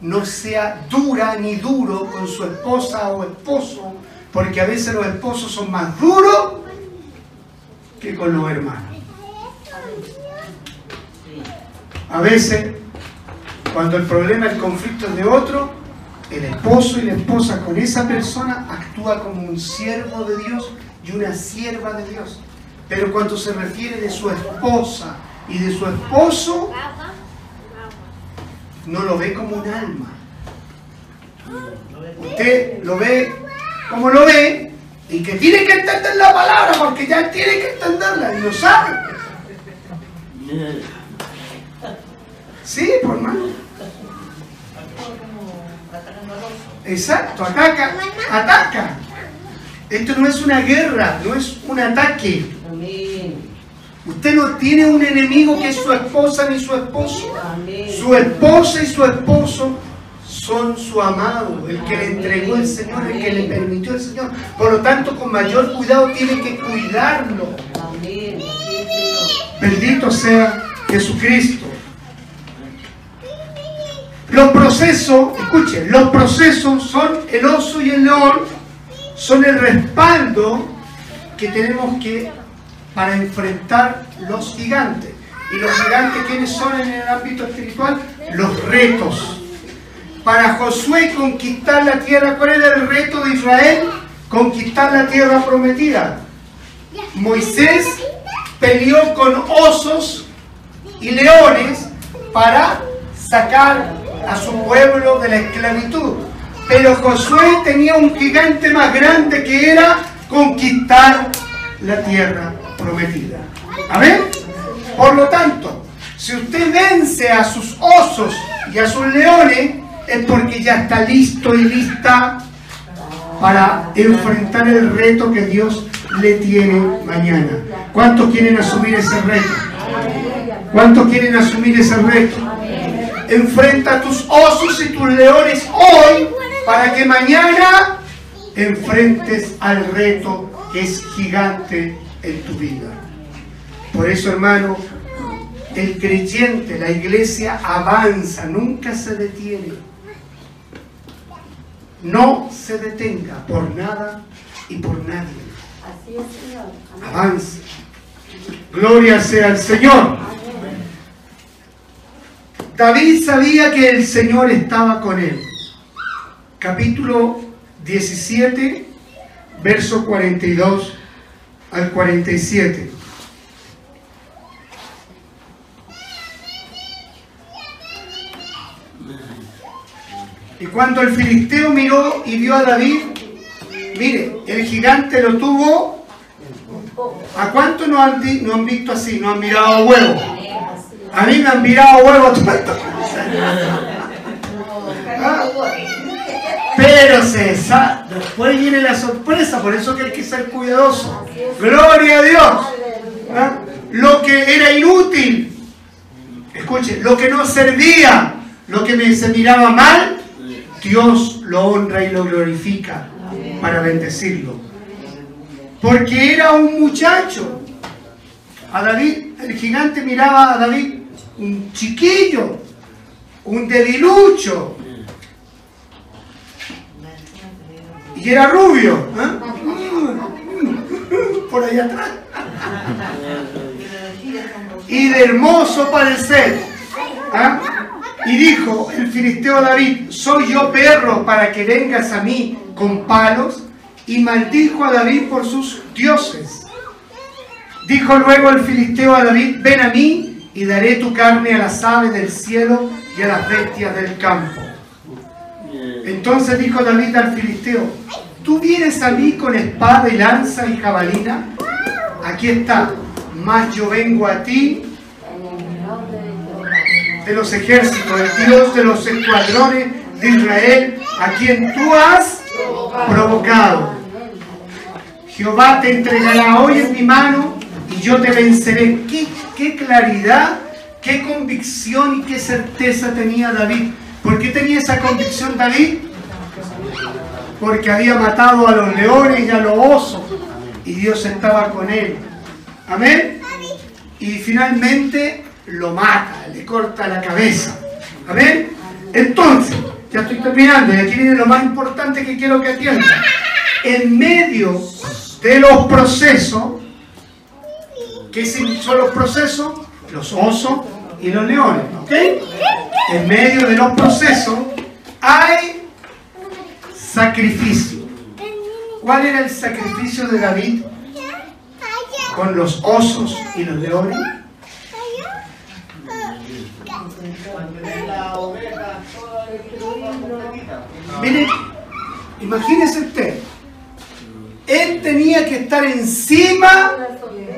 No sea dura ni duro con su esposa o esposo, porque a veces los esposos son más duros que con los hermanos. A veces, cuando el problema, el conflicto es de otro, el esposo y la esposa con esa persona actúa como un siervo de Dios y una sierva de Dios. Pero cuando se refiere de su esposa y de su esposo, no lo ve como un alma. Usted lo ve como lo ve y que tiene que entender la palabra porque ya tiene que entenderla y lo sabe. Sí, por hermano. Exacto, ataca, ataca. Esto no es una guerra, no es un ataque. Usted no tiene un enemigo que es su esposa ni su esposo. Su esposa y su esposo son su amado, el que le entregó el Señor, el que le permitió el Señor. Por lo tanto, con mayor cuidado tiene que cuidarlo. Bendito sea Jesucristo. Los procesos, escuchen, los procesos son el oso y el león, son el respaldo que tenemos que para enfrentar los gigantes. Y los gigantes, ¿quiénes son en el ámbito espiritual? Los retos. Para Josué conquistar la tierra, ¿cuál era el reto de Israel? Conquistar la tierra prometida. Moisés peleó con osos y leones para sacar a su pueblo de la esclavitud. Pero Josué tenía un gigante más grande que era conquistar la tierra prometida. Amén. Por lo tanto, si usted vence a sus osos y a sus leones, es porque ya está listo y lista para enfrentar el reto que Dios le tiene mañana. ¿Cuántos quieren asumir ese reto? ¿Cuántos quieren asumir ese reto? Enfrenta tus osos y tus leones hoy para que mañana enfrentes al reto que es gigante en tu vida. Por eso, hermano, el creyente, la iglesia avanza, nunca se detiene. No se detenga por nada y por nadie. Así es, Señor. Avanza. Gloria sea al Señor. David sabía que el Señor estaba con él. Capítulo 17, verso 42 al 47. Y cuando el filisteo miró y vio a David, mire, el gigante lo tuvo. ¿A cuánto no han, no han visto así? No han mirado huevo. A mí me han mirado huevo todo esto. Ah, Pero se sa- después viene la sorpresa, por eso que hay que ser cuidadoso. Gloria a Dios. ¿Ah? Lo que era inútil, escuche, lo que no servía, lo que me- se miraba mal, Dios lo honra y lo glorifica para bendecirlo. Porque era un muchacho. A David, el gigante miraba a David, un chiquillo, un debilucho. Y era rubio. ¿ah? Por ahí atrás. Y de hermoso parecer. ¿ah? Y dijo el filisteo a David, ¿soy yo perro para que vengas a mí con palos? Y maldijo a David por sus dioses. Dijo luego el filisteo a David, ven a mí y daré tu carne a las aves del cielo y a las bestias del campo. Entonces dijo David al filisteo, ¿tú vienes a mí con espada y lanza y jabalina? Aquí está, mas yo vengo a ti de los ejércitos, el Dios de los escuadrones de Israel, a quien tú has provocado. Jehová te entregará hoy en mi mano y yo te venceré. ¿Qué, qué claridad, qué convicción y qué certeza tenía David? ¿Por qué tenía esa convicción David? Porque había matado a los leones y a los osos y Dios estaba con él. Amén. Y finalmente lo mata, le corta la cabeza. Amén. Entonces, ya estoy terminando y aquí viene lo más importante que quiero que atiendan. En medio de los procesos, ¿qué son los procesos? Los osos y los leones, ¿ok? En medio de los procesos hay sacrificio. ¿Cuál era el sacrificio de David con los osos y los leones? Mire, imagínese usted, él tenía que estar encima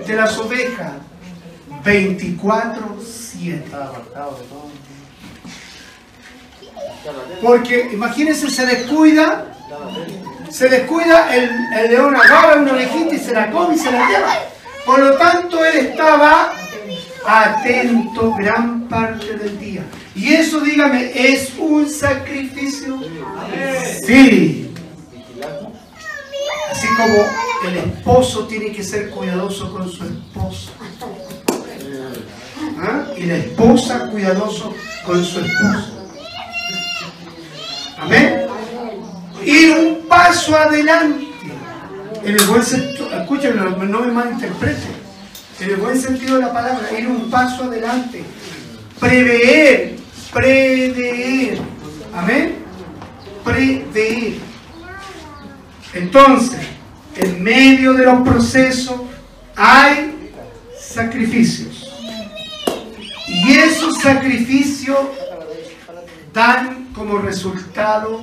de las ovejas 24-7. Porque imagínense, se descuida, se descuida, el, el león agarra una ovejita y se la come y se la lleva. Por lo tanto, él estaba atento gran parte del día. Y eso, dígame, ¿es un sacrificio? Sí. Así como el esposo tiene que ser cuidadoso con su esposa. ¿Ah? Y la esposa cuidadoso con su esposo. Amén. Ir un paso adelante. En el buen sentido, escúchenme, no me malinterpreten. En el buen sentido de la palabra, ir un paso adelante. Prever, prever. Amén. Prever. Entonces, en medio de los procesos hay sacrificios. Y esos sacrificios dan como resultado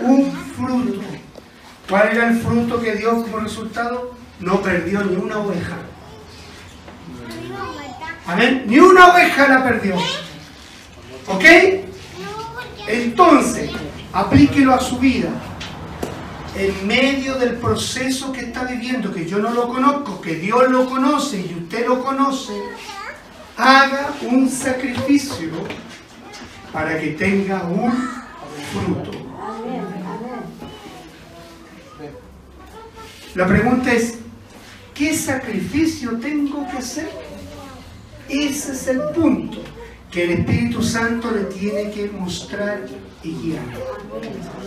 un fruto. ¿Cuál era el fruto que dio como resultado? No perdió ni una oveja. Amén. Ni una oveja la perdió. ¿Ok? Entonces, aplíquelo a su vida. en medio del proceso que está viviendo, que yo no lo conozco, que Dios lo conoce y usted lo conoce, haga un sacrificio para que tenga un fruto. La pregunta es, ¿qué sacrificio tengo que hacer? Ese es el punto que el Espíritu Santo le tiene que mostrar y guiar.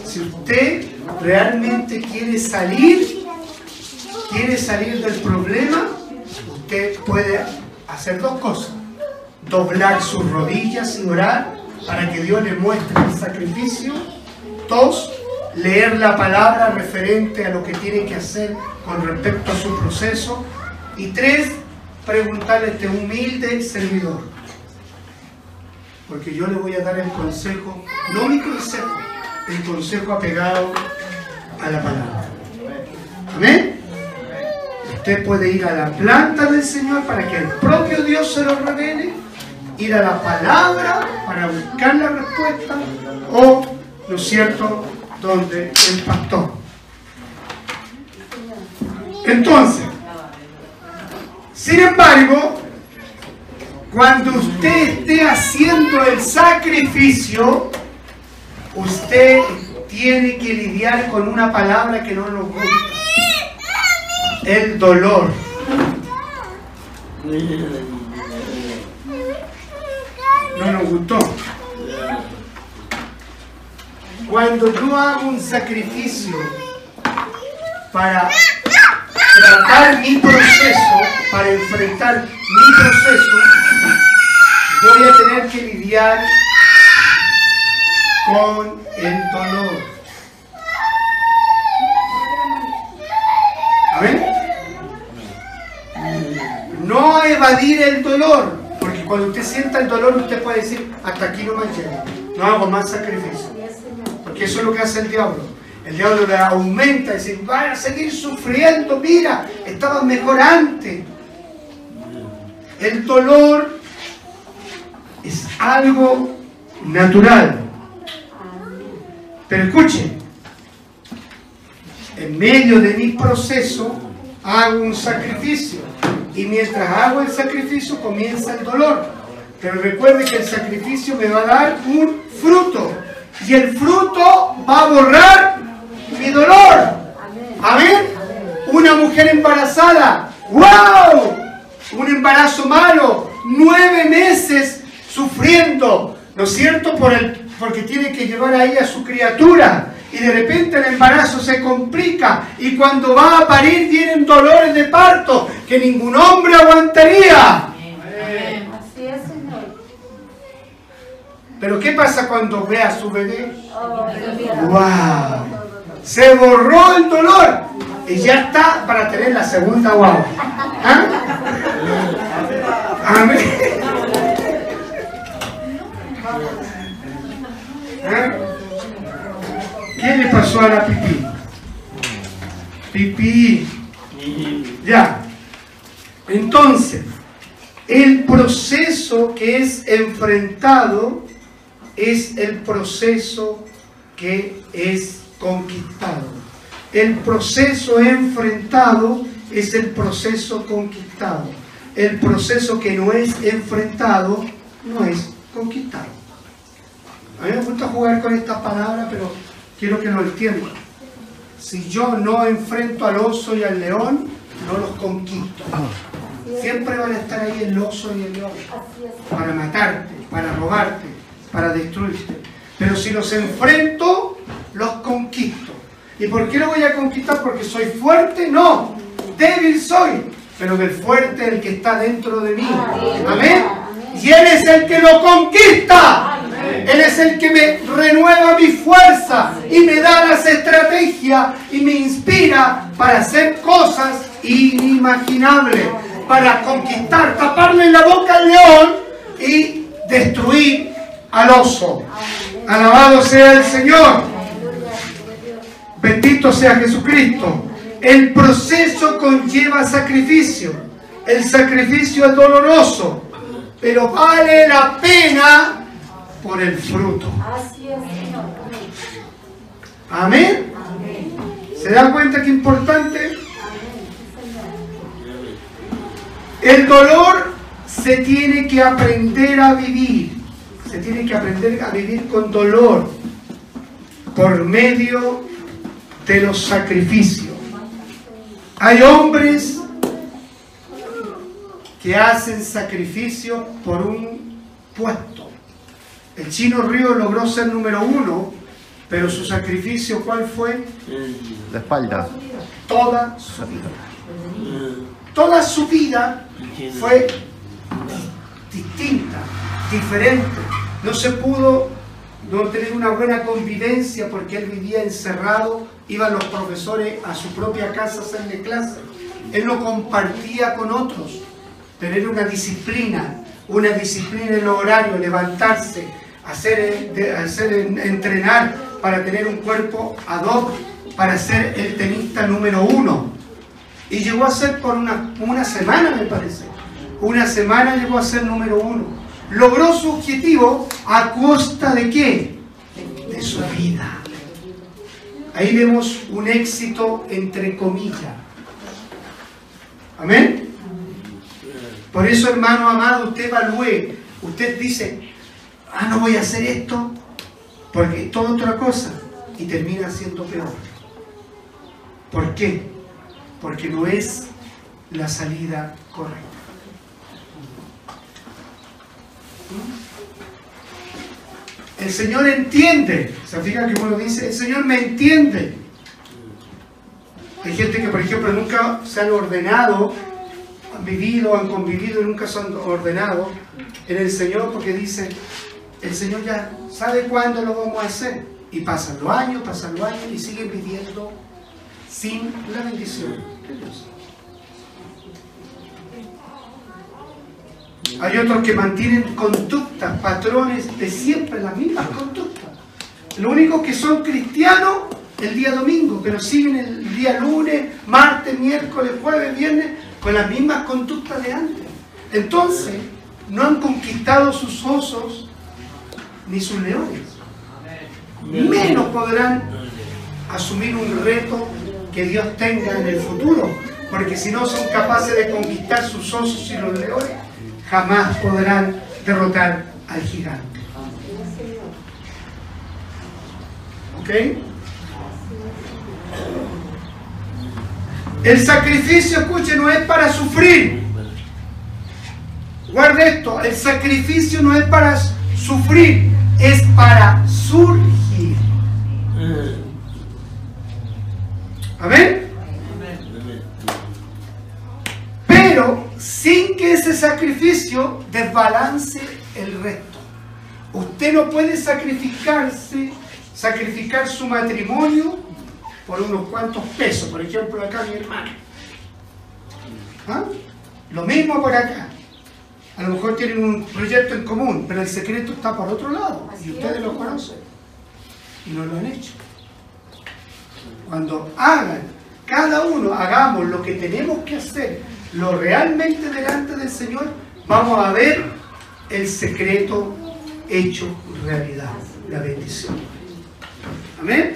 Si usted realmente quiere salir, quiere salir del problema, usted puede hacer dos cosas. Doblar sus rodillas y orar para que Dios le muestre el sacrificio. Dos, leer la palabra referente a lo que tiene que hacer con respecto a su proceso. Y tres, preguntarle a este humilde servidor. Porque yo le voy a dar el consejo, no mi consejo, el consejo apegado a la palabra. Amén. Usted puede ir a la planta del Señor para que el propio Dios se lo revele, ir a la palabra para buscar la respuesta, o, ¿no es cierto?, donde el pastor. Entonces, sin embargo, cuando usted esté haciendo el sacrificio, usted tiene que lidiar con una palabra que no nos gusta. El dolor. No nos gustó. Cuando yo hago un sacrificio para tratar mi proceso, para enfrentar mi proceso, voy a tener que lidiar con el dolor. ¿Amén? No evadir el dolor, cuando usted sienta el dolor usted puede decir, hasta aquí no me llego, no hago más sacrificio. Porque eso es lo que hace el diablo. El diablo le aumenta, dice, van a seguir sufriendo, mira, estaban mejor antes. El dolor es algo natural. Pero escuchen, en medio de mi proceso hago un sacrificio. Y mientras hago el sacrificio comienza el dolor. Pero recuerde que el sacrificio me va a dar un fruto. Y el fruto va a borrar mi dolor. Amén. Una mujer embarazada. ¡Wow! Un embarazo malo. Nueve meses sufriendo. ¿No es cierto? Por el, porque tiene que llevar ahí a su criatura. Y de repente el embarazo se complica. Y cuando va a parir vienen dolores de parto que ningún hombre aguantaría. Así es, Señor. Pero ¿qué pasa cuando ve a su bebé? Oh. ¡Wow! Se borró el dolor y ya está para tener la segunda guagua. ¿Ah? Amén. ¿Ah? ¿Qué le pasó a la pipí? Pipí. Ya. Entonces, el proceso que es enfrentado es el proceso que es conquistado. El proceso enfrentado es el proceso conquistado. El proceso que no es enfrentado no es conquistado. A mí me gusta jugar con esta palabra, pero quiero que lo entiendan. Si yo no enfrento al oso y al león, no los conquisto. Siempre van a estar ahí el oso y el león para matarte, para robarte, para destruirte. Pero si los enfrento, los conquisto. ¿Y por qué lo voy a conquistar? ¿Porque soy fuerte? No, débil soy, pero el fuerte es el que está dentro de mí. Amén. Y Él es el que lo conquista. Él es el que me renueva mi fuerza y me da las estrategias y me inspira para hacer cosas inimaginables, para conquistar, taparle la boca al león y destruir al oso. Alabado sea el Señor. Bendito sea Jesucristo. El proceso conlleva sacrificio. El sacrificio es doloroso, pero vale la pena por el fruto. Así es, Señor. Amén. Amén. ¿Se dan cuenta qué importante? El dolor se tiene que aprender a vivir. Se tiene que aprender a vivir con dolor por medio de los sacrificios. Hay hombres que hacen sacrificio por un puesto. El chino Río logró ser número uno, pero su sacrificio, ¿cuál fue? La espalda. Toda su vida. Toda su vida fue distinta, diferente. No se pudo no tener una buena convivencia porque él vivía encerrado, iban los profesores a su propia casa a hacerle clase. Él no compartía con otros, tener una disciplina, una disciplina en el horario, levantarse, hacer, eh, hacer en- entrenar para tener un cuerpo ad hoc, para ser el tenista número uno. Y llegó a ser por una, una semana, me parece. Una semana llegó a ser número uno. Logró su objetivo a costa de qué? De su vida. Ahí vemos un éxito entre comillas. Amén. Por eso, hermano amado, usted evalúe. Usted dice, ah, no voy a hacer esto, porque es toda otra cosa. Y termina siendo peor. ¿Por qué? Porque no es la salida correcta. El Señor entiende. ¿Se fija que uno dice? El Señor me entiende. Hay gente que, por ejemplo, nunca se han ordenado, han vivido, han convivido nunca se han ordenado en el Señor porque dice, el Señor ya sabe cuándo lo vamos a hacer. Y pasan los años, pasan los años y siguen viviendo sin la bendición de Dios. Hay otros que mantienen conductas, patrones de siempre, las mismas conductas. Lo único que son cristianos el día domingo, pero siguen el día lunes, martes, miércoles, jueves, viernes, con las mismas conductas de antes. Entonces, no han conquistado sus osos ni sus leones. Menos podrán asumir un reto que Dios tenga en el futuro, porque si no son capaces de conquistar sus osos y los leones, jamás podrán derrotar al gigante. ¿Ok? El sacrificio, escuche, no es para sufrir. Guarde esto, el sacrificio no es para sufrir, es para surgir. Amén. Pero sin que ese sacrificio desbalance el resto. Usted no puede sacrificarse, sacrificar su matrimonio por unos cuantos pesos. Por ejemplo, acá mi hermano. ¿Ah? Lo mismo por acá. A lo mejor tienen un proyecto en común, pero el secreto está por otro lado. Y ustedes lo conocen. Y no lo han hecho. Cuando hagan, cada uno hagamos lo que tenemos que hacer, lo realmente delante del Señor, vamos a ver el secreto hecho realidad, la bendición. Amén.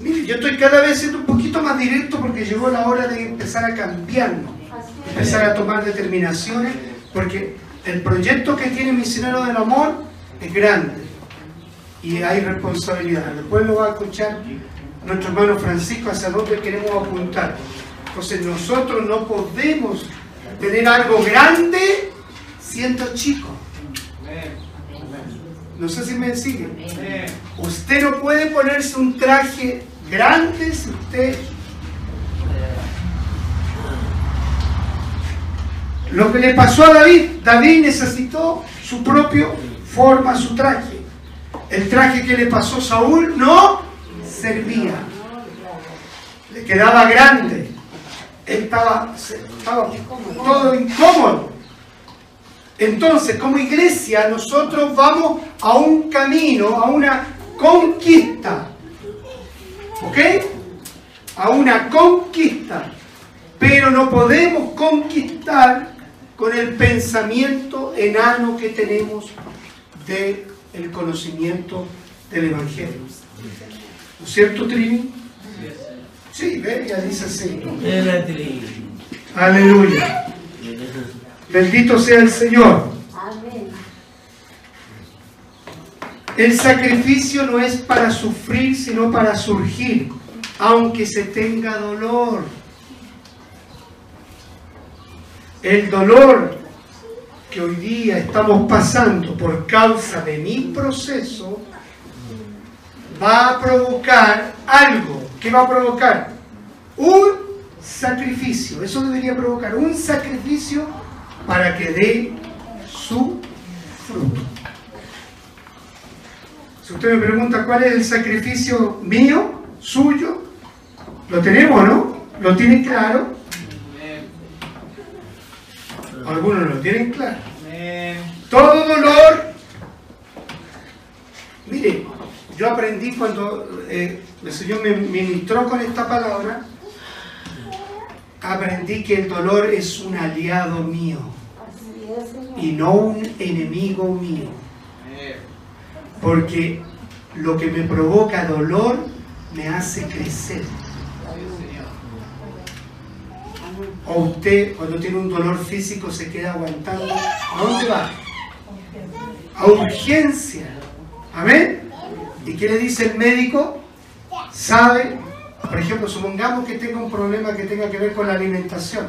Mire, yo estoy cada vez siendo un poquito más directo porque llegó la hora de empezar a cambiarnos, empezar a tomar determinaciones, porque el proyecto que tiene Misionero del Amor es grande y hay responsabilidad. Después lo va a escuchar nuestro hermano Francisco hacia dónde queremos apuntar. Entonces nosotros no podemos tener algo grande siendo chicos. No sé si me siguen. Usted no puede ponerse un traje grande si usted... Lo que le pasó a David, David necesitó su propia forma, su traje. El traje que le pasó Saúl no servía. Le quedaba grande. Estaba, estaba todo incómodo. Entonces, como iglesia, nosotros vamos a un camino, a una conquista. ¿Ok? A una conquista. Pero no podemos conquistar con el pensamiento enano que tenemos del conocimiento del Evangelio. ¿No es cierto, Trini? sí, ¿ve? ella dice sí. Aleluya. Bendito sea el Señor. Amén. El sacrificio no es para sufrir, sino para surgir, aunque se tenga dolor. El dolor que hoy día estamos pasando por causa de mi proceso va a provocar algo. ¿Qué va a provocar? Un sacrificio. Eso debería provocar un sacrificio para que dé su fruto. Si usted me pregunta cuál es el sacrificio mío, suyo, lo tenemos, ¿no? ¿Lo tienen claro? Algunos lo tienen claro. Todo dolor. Mire, yo aprendí cuando eh, el Señor me ministró con esta palabra, aprendí que el dolor es un aliado mío y no un enemigo mío. Porque lo que me provoca dolor me hace crecer. O usted cuando tiene un dolor físico se queda aguantando. ¿A dónde va? A urgencia. Amén. ¿Y qué le dice el médico? Sabe, por ejemplo, supongamos que tenga un problema que tenga que ver con la alimentación.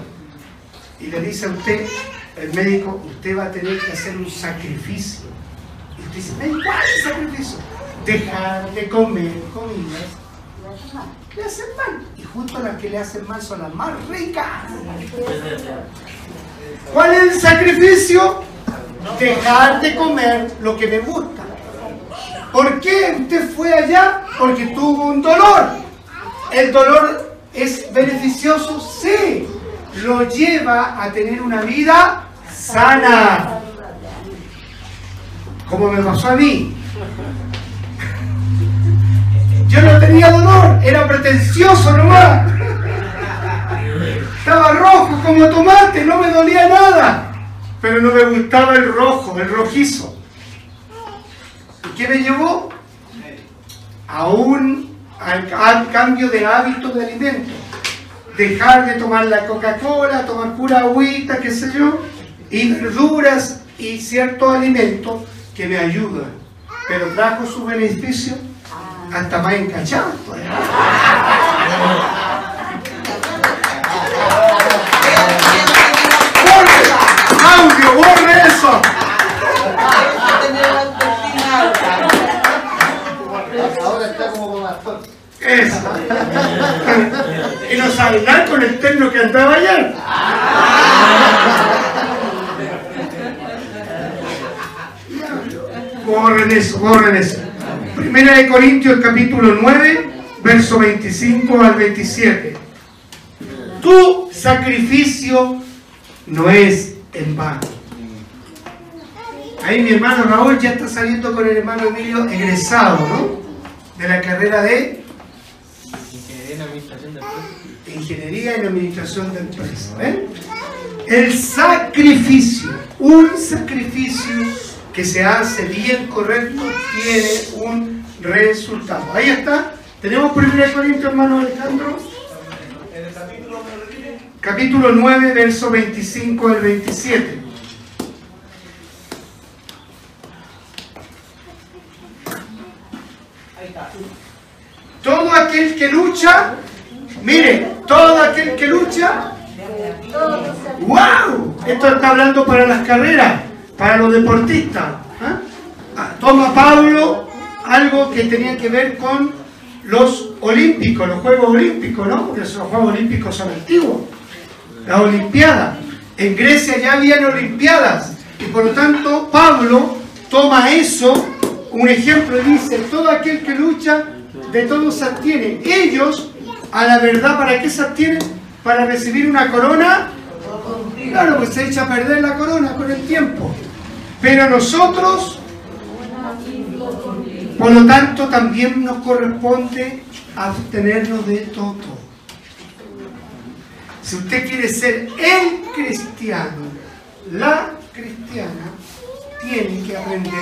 Y le dice a usted, el médico, usted va a tener que hacer un sacrificio. Y usted dice, "Médico, ¿cuál es el sacrificio? Dejar de comer comidas le hacen mal. Y justo las que le hacen mal son las más ricas. ¿Cuál es el sacrificio? Dejar de comer lo que me gusta. ¿Por qué usted fue allá? Porque tuvo un dolor. ¿El dolor es beneficioso? Sí. Lo lleva a tener una vida sana. Como me pasó a mí. Yo no tenía dolor, era pretencioso nomás. Estaba rojo como tomate, no me dolía nada. Pero no me gustaba el rojo, el rojizo. ¿Y qué me llevó? A un al, cambio de hábito de alimento. Dejar de tomar la Coca-Cola, tomar pura agüita, qué sé yo, y verduras y ciertos alimentos que me ayudan. Pero trajo su beneficio hasta más encachado. pues. ¡Borre! ¡Audio, borre eso! Ahora está como bastón. Eso. Y no sabe nada con el terno que andaba ayer. Borren eso, borren eso. Primera de Corintios capítulo 9, verso 25 al 27. Tu sacrificio no es en vano. Ahí mi hermano Raúl ya está saliendo con el hermano Emilio egresado, ¿no? De la carrera de Ingeniería en Administración de Empresas. ¿ven? El sacrificio, un sacrificio que se hace bien correcto, tiene un resultado. Ahí está. Tenemos 1 Corintios, hermano Alejandro. Capítulo 9, verso 25 al 27. Todo aquel que lucha, mire, todo aquel que lucha, ¡wow! Esto está hablando para las carreras, para los deportistas. ¿ah? Ah, Toma Pablo algo que tenía que ver con los olímpicos, los Juegos Olímpicos, ¿no? Porque los Juegos Olímpicos son antiguos. Las Olimpiadas. En Grecia ya habían Olimpiadas. Y por lo tanto, Pablo toma eso, un ejemplo, y dice, todo aquel que lucha, de todos se abstiene. Ellos, a la verdad, ¿para qué se abstienen? Para recibir una corona. Claro, pues se echa a perder la corona con el tiempo. Pero nosotros, por lo tanto, también nos corresponde abstenernos de todo. Si usted quiere ser el cristiano, la cristiana, tiene que aprender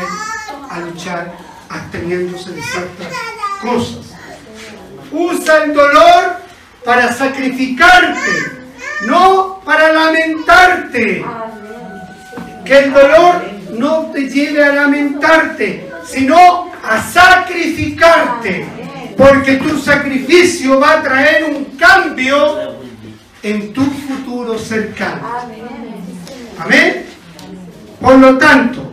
a luchar absteniéndose de ciertas cosas. Usa el dolor para sacrificarte, no para lamentarte. Que el dolor no te lleve a lamentarte, sino a sacrificarte. Porque tu sacrificio va a traer un cambio en tu futuro cercano. Amén. Por lo tanto,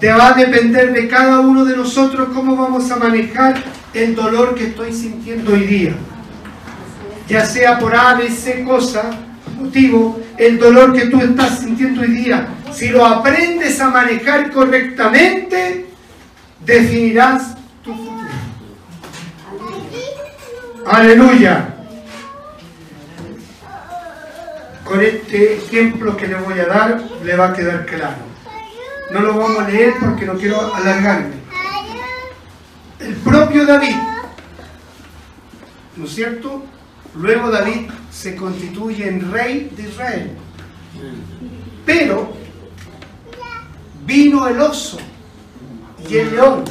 te va a depender de cada uno de nosotros cómo vamos a manejar el dolor que estoy sintiendo hoy día. Ya sea por A, B, C cosa, motivo, el dolor que tú estás sintiendo hoy día, si lo aprendes a manejar correctamente, definirás tu futuro. Aleluya. Con este ejemplo que le voy a dar, le va a quedar claro. No lo vamos a leer porque no quiero alargarme. El propio David, ¿no es cierto? Luego David se constituye en rey de Israel. Pero vino el oso y el león.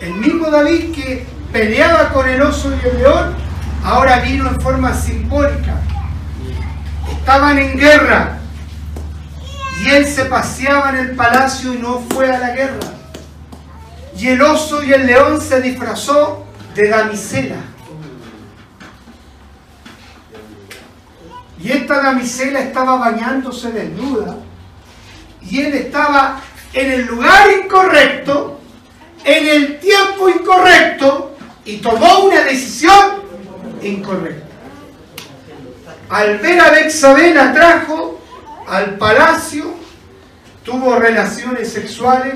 El mismo David que peleaba con el oso y el león, ahora vino en forma simbólica. Estaban en guerra y él se paseaba en el palacio y no fue a la guerra. Y el oso y el león se disfrazó de damisela. Y esta damisela estaba bañándose desnuda. Y él estaba en el lugar incorrecto, en el tiempo incorrecto, y tomó una decisión incorrecta. Al ver a Bexabé trajo al palacio, tuvo relaciones sexuales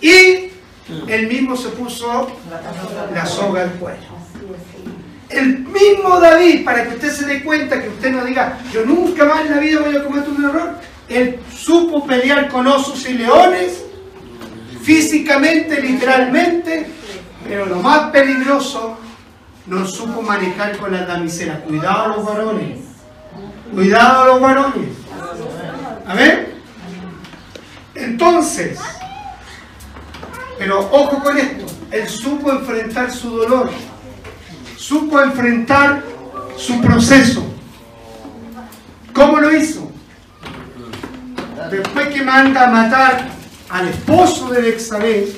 y él mismo se puso la soga al cuello. El mismo David, para que usted se dé cuenta, que usted no diga, yo nunca más en la vida voy a cometer un error, él supo pelear con osos y leones, físicamente, literalmente, pero lo más peligroso, no supo manejar con la damisela. Cuidado los varones, cuidado los varones. Amén. Entonces, pero ojo con esto, él supo enfrentar su dolor, supo enfrentar su proceso. ¿Cómo lo hizo? Después que manda a matar al esposo de Bexabé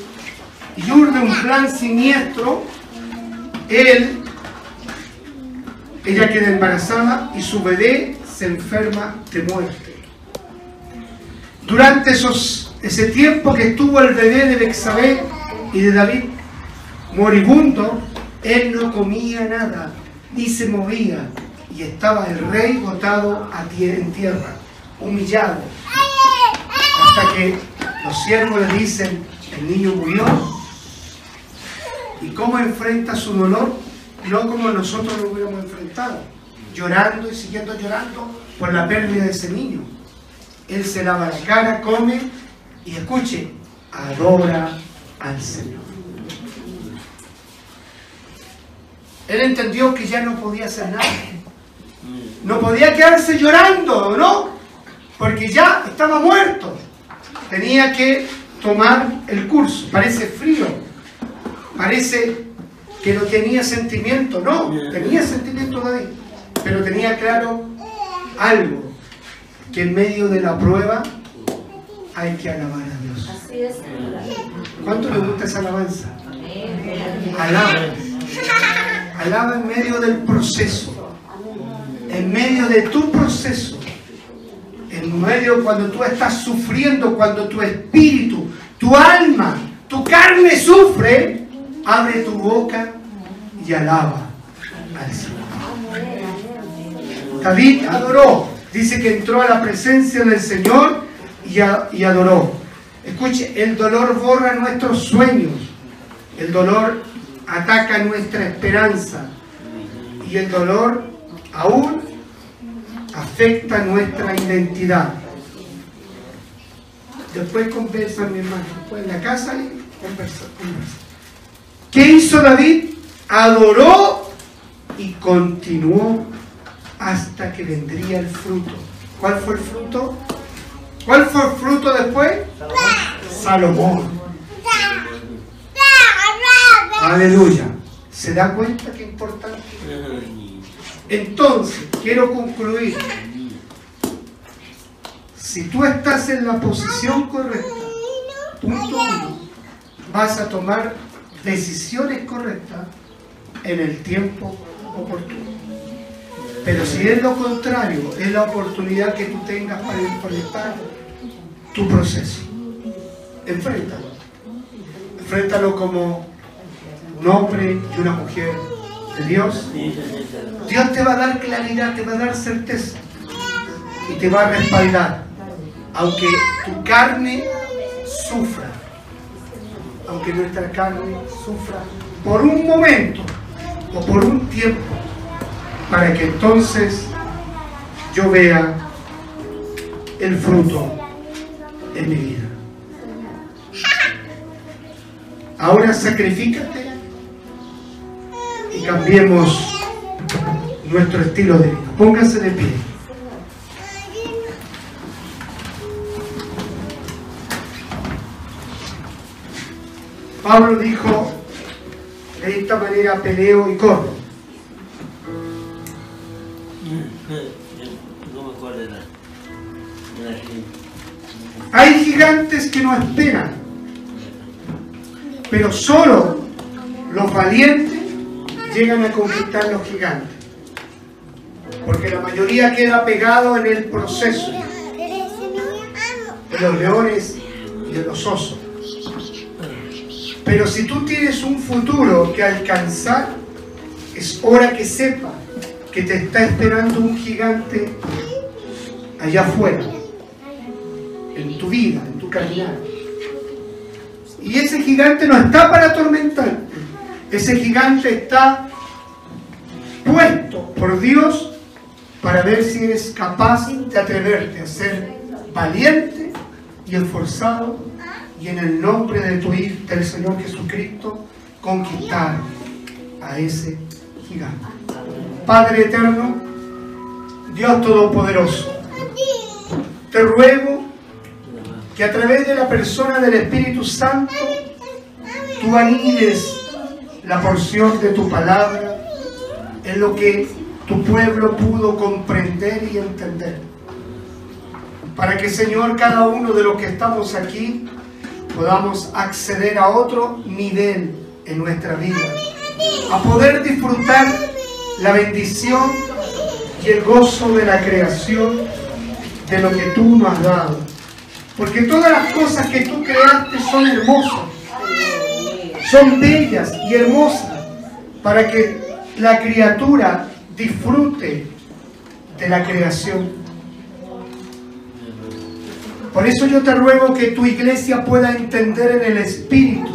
y urde un plan siniestro, él, ella queda embarazada y su bebé se enferma de muerte. Durante esos, ese tiempo que estuvo el bebé de Bexabé y de David moribundo, él no comía nada, ni se movía, y estaba el rey botado en tierra, humillado, hasta que los siervos le dicen, el niño murió, y cómo enfrenta su dolor, no como nosotros lo hubiéramos enfrentado, llorando y siguiendo llorando por la pérdida de ese niño. Él se lava la cara, come y escuche, adora al Señor. Él entendió que ya no podía hacer nada. No podía quedarse llorando, ¿no? Porque ya estaba muerto. Tenía que tomar el curso. Parece frío. Parece que no tenía sentimiento. No, tenía sentimiento David. Pero tenía claro algo. Que en medio de la prueba hay que alabar a Dios. Así es, Señor. ¿Cuánto le gusta esa alabanza? Alaba. Alaba en medio del proceso. En medio de tu proceso. En medio cuando tú estás sufriendo, cuando tu espíritu, tu alma, tu carne sufre, abre tu boca y alaba al Señor. David adoró. Dice que entró a la presencia del Señor y, y adoró. Escuche, el dolor borra nuestros sueños. El dolor ataca nuestra esperanza. Y el dolor aún afecta nuestra identidad. Después conversan, mi hermano. Después en la casa y conversan. ¿Qué hizo David? Adoró y continuó hasta que vendría el fruto. ¿Cuál fue el fruto? ¿Cuál fue el fruto después? Salomón. Aleluya. ¿Se da cuenta qué importante? Entonces, quiero concluir. Si tú estás en la posición correcta, punto uno, vas a tomar decisiones correctas en el tiempo oportuno. Pero si es lo contrario, es la oportunidad que tú tengas para enfrentar tu proceso. Enfréntalo. Enfréntalo como un hombre y una mujer de Dios. Dios te va a dar claridad, te va a dar certeza y te va a respaldar. Aunque tu carne sufra, aunque nuestra carne sufra por un momento o por un tiempo, para que entonces yo vea el fruto en mi vida. Ahora sacrifícate y cambiemos nuestro estilo de vida. Pónganse de pie. Pablo dijo, de esta manera peleo y corro. No me acuerdo gente. Hay gigantes que no esperan, pero solo los valientes llegan a conquistar los gigantes. Porque la mayoría queda pegado en el proceso de los leones y de los osos. Pero si tú tienes un futuro que alcanzar, es hora que sepa que te está esperando un gigante allá afuera, en tu vida, en tu caminar. Y ese gigante no está para atormentarte, ese gigante está puesto por Dios para ver si eres capaz de atreverte a ser valiente y esforzado y en el nombre de tu Hijo, del Señor Jesucristo, conquistar a ese gigante. Padre eterno, Dios Todopoderoso, te ruego que a través de la persona del Espíritu Santo tú anides la porción de tu palabra en lo que tu pueblo pudo comprender y entender. Para que, Señor, cada uno de los que estamos aquí podamos acceder a otro nivel en nuestra vida, a poder disfrutar la bendición y el gozo de la creación de lo que tú nos has dado. Porque todas las cosas que tú creaste son hermosas, son bellas y hermosas para que la criatura disfrute de la creación. Por eso yo te ruego que tu iglesia pueda entender en el Espíritu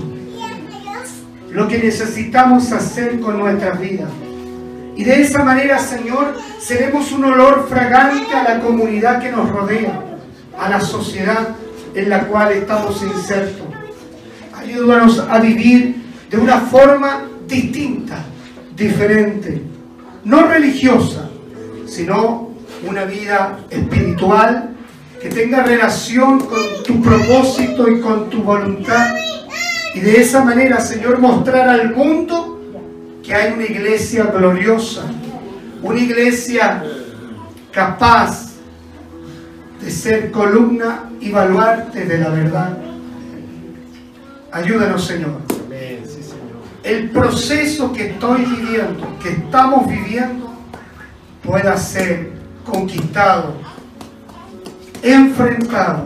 lo que necesitamos hacer con nuestras vidas. Y de esa manera, Señor, seremos un olor fragante a la comunidad que nos rodea, a la sociedad en la cual estamos insertos. Ayúdanos a vivir de una forma distinta, diferente, no religiosa, sino una vida espiritual que tenga relación con tu propósito y con tu voluntad. Y de esa manera, Señor, mostrar al mundo que hay una iglesia gloriosa, una iglesia capaz de ser columna y baluarte de la verdad. Ayúdanos, Señor. El proceso que estoy viviendo, que estamos viviendo, pueda ser conquistado, enfrentado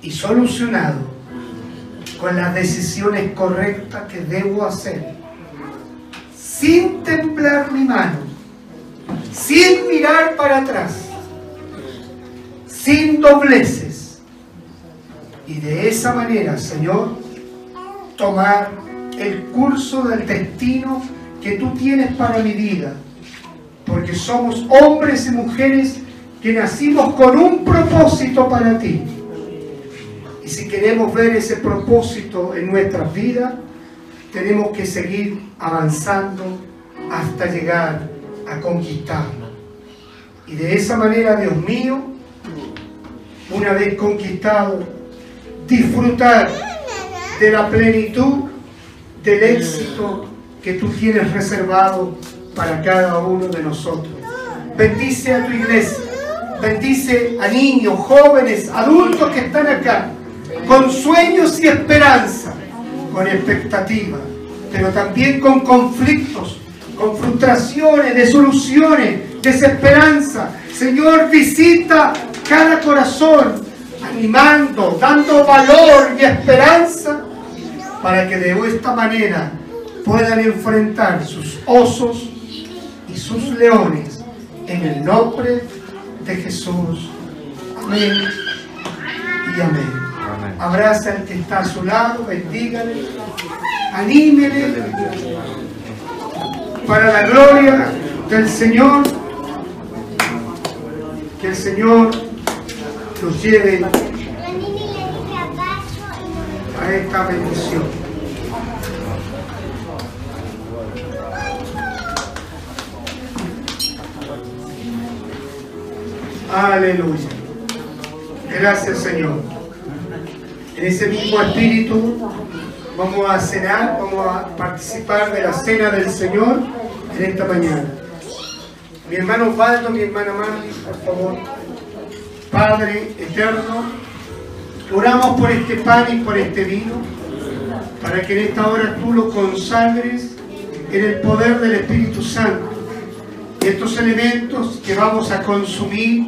y solucionado con las decisiones correctas que debo hacer, sin temblar mi mano, sin mirar para atrás, sin dobleces. Y de esa manera, Señor, tomar el curso del destino que tú tienes para mi vida. Porque somos hombres y mujeres que nacimos con un propósito para ti. Y si queremos ver ese propósito en nuestras vidas, tenemos que seguir avanzando hasta llegar a conquistarlo. Y de esa manera, Dios mío, una vez conquistado, disfrutar de la plenitud del éxito que tú tienes reservado para cada uno de nosotros. Bendice a tu iglesia. Bendice a niños, jóvenes, adultos que están acá, con sueños y esperanza, con expectativa, pero también con conflictos, con frustraciones, desoluciones, desesperanza. Señor, visita cada corazón, animando, dando valor y esperanza para que de esta manera puedan enfrentar sus osos y sus leones en el nombre de Jesús. Amén y amén. Abraza al que está a su lado, bendígale, anímele para la gloria del Señor. Que el Señor lleve a esta bendición. Aleluya. Gracias Señor. En ese mismo espíritu vamos a cenar, vamos a participar de la cena del Señor en esta mañana. Mi hermano Osvaldo, mi hermana Marley, por favor. Padre eterno, oramos por este pan y por este vino, para que en esta hora tú lo consagres en el poder del Espíritu Santo. Y estos elementos que vamos a consumir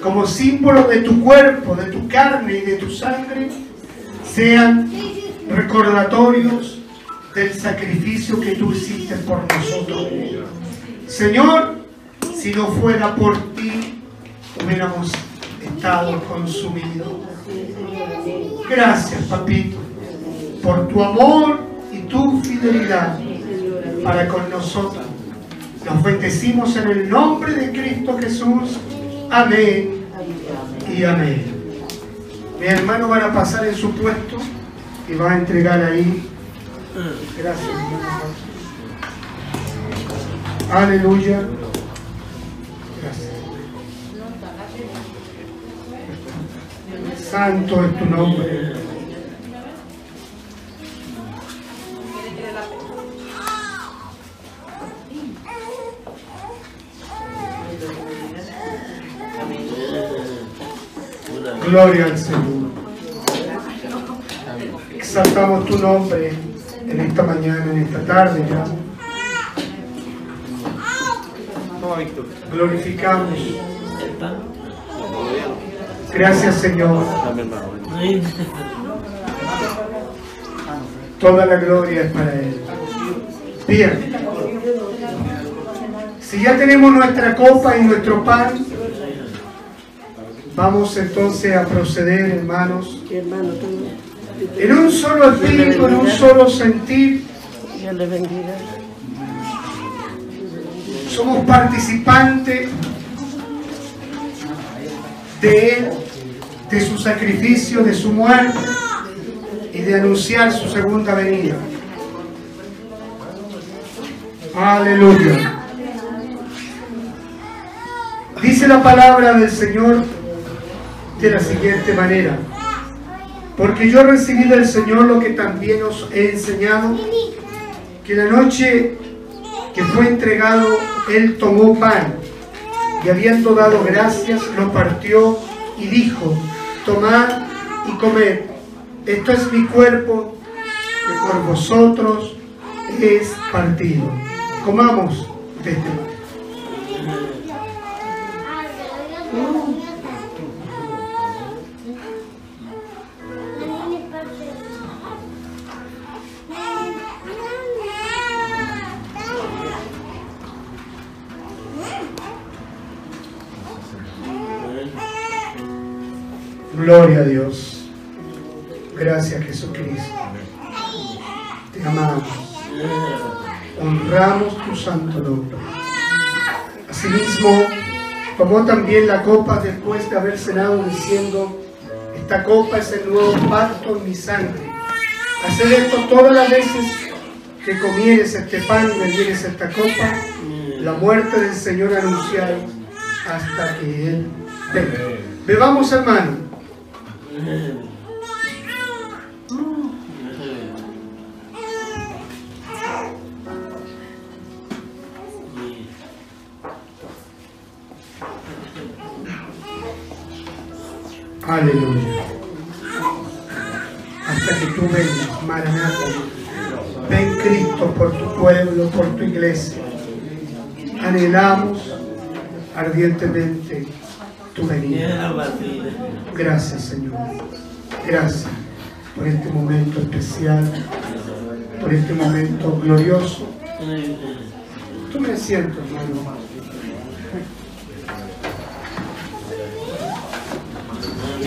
como símbolo de tu cuerpo, de tu carne y de tu sangre, sean recordatorios del sacrificio que tú hiciste por nosotros. Señor, si no fuera por ti, hubiéramos estado consumidos. Gracias, papito, por tu amor y tu fidelidad para con nosotros. Nos bendecimos en el nombre de Cristo Jesús. Amén y amén. Mi hermano van a pasar en su puesto y va a entregar ahí. Gracias. Aleluya. Santo es tu nombre. Gloria al Señor. Exaltamos tu nombre en esta mañana, en esta tarde ya. Glorificamos. Gracias Señor. Toda la gloria es para Él. Bien. Si ya tenemos nuestra copa y nuestro pan, vamos entonces a proceder, hermanos, en un solo espíritu, en un solo sentir. Somos participantes de Él, de su sacrificio, de su muerte y de anunciar su segunda venida. Aleluya. Dice la palabra del Señor de la siguiente manera. Porque yo recibí del Señor lo que también os he enseñado, que la noche que fue entregado, Él tomó pan y habiendo dado gracias, lo partió y dijo, tomad y comed, esto es mi cuerpo que por vosotros es partido. Comamos de este Gloria a Dios. Gracias Jesucristo. Te amamos. Honramos tu santo nombre. Asimismo, tomó también la copa después de haber cenado diciendo, esta copa es el nuevo pacto en mi sangre. Haced esto todas las veces que comieres este pan y bebieres esta copa, la muerte del Señor anunciar hasta que Él venga. Bebamos hermano. Aleluya. Hasta que tú vengas, Maranata. Ven Cristo por tu pueblo, por tu iglesia. Anhelamos ardientemente tu venida. Gracias, Señor. Gracias por este momento especial, por este momento glorioso. Tú me siento, hermano.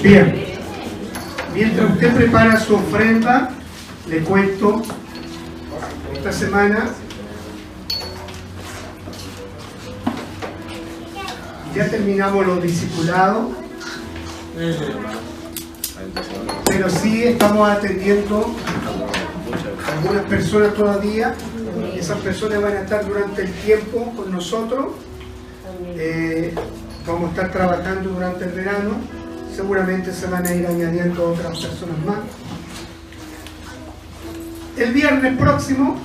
Bien. Mientras usted prepara su ofrenda, le cuento, esta semana ya terminamos los discipulados, pero sí estamos atendiendo algunas personas todavía. Esas personas van a estar durante el tiempo con nosotros. Eh, vamos a estar trabajando durante el verano. Seguramente se van a ir añadiendo otras personas más. El viernes próximo,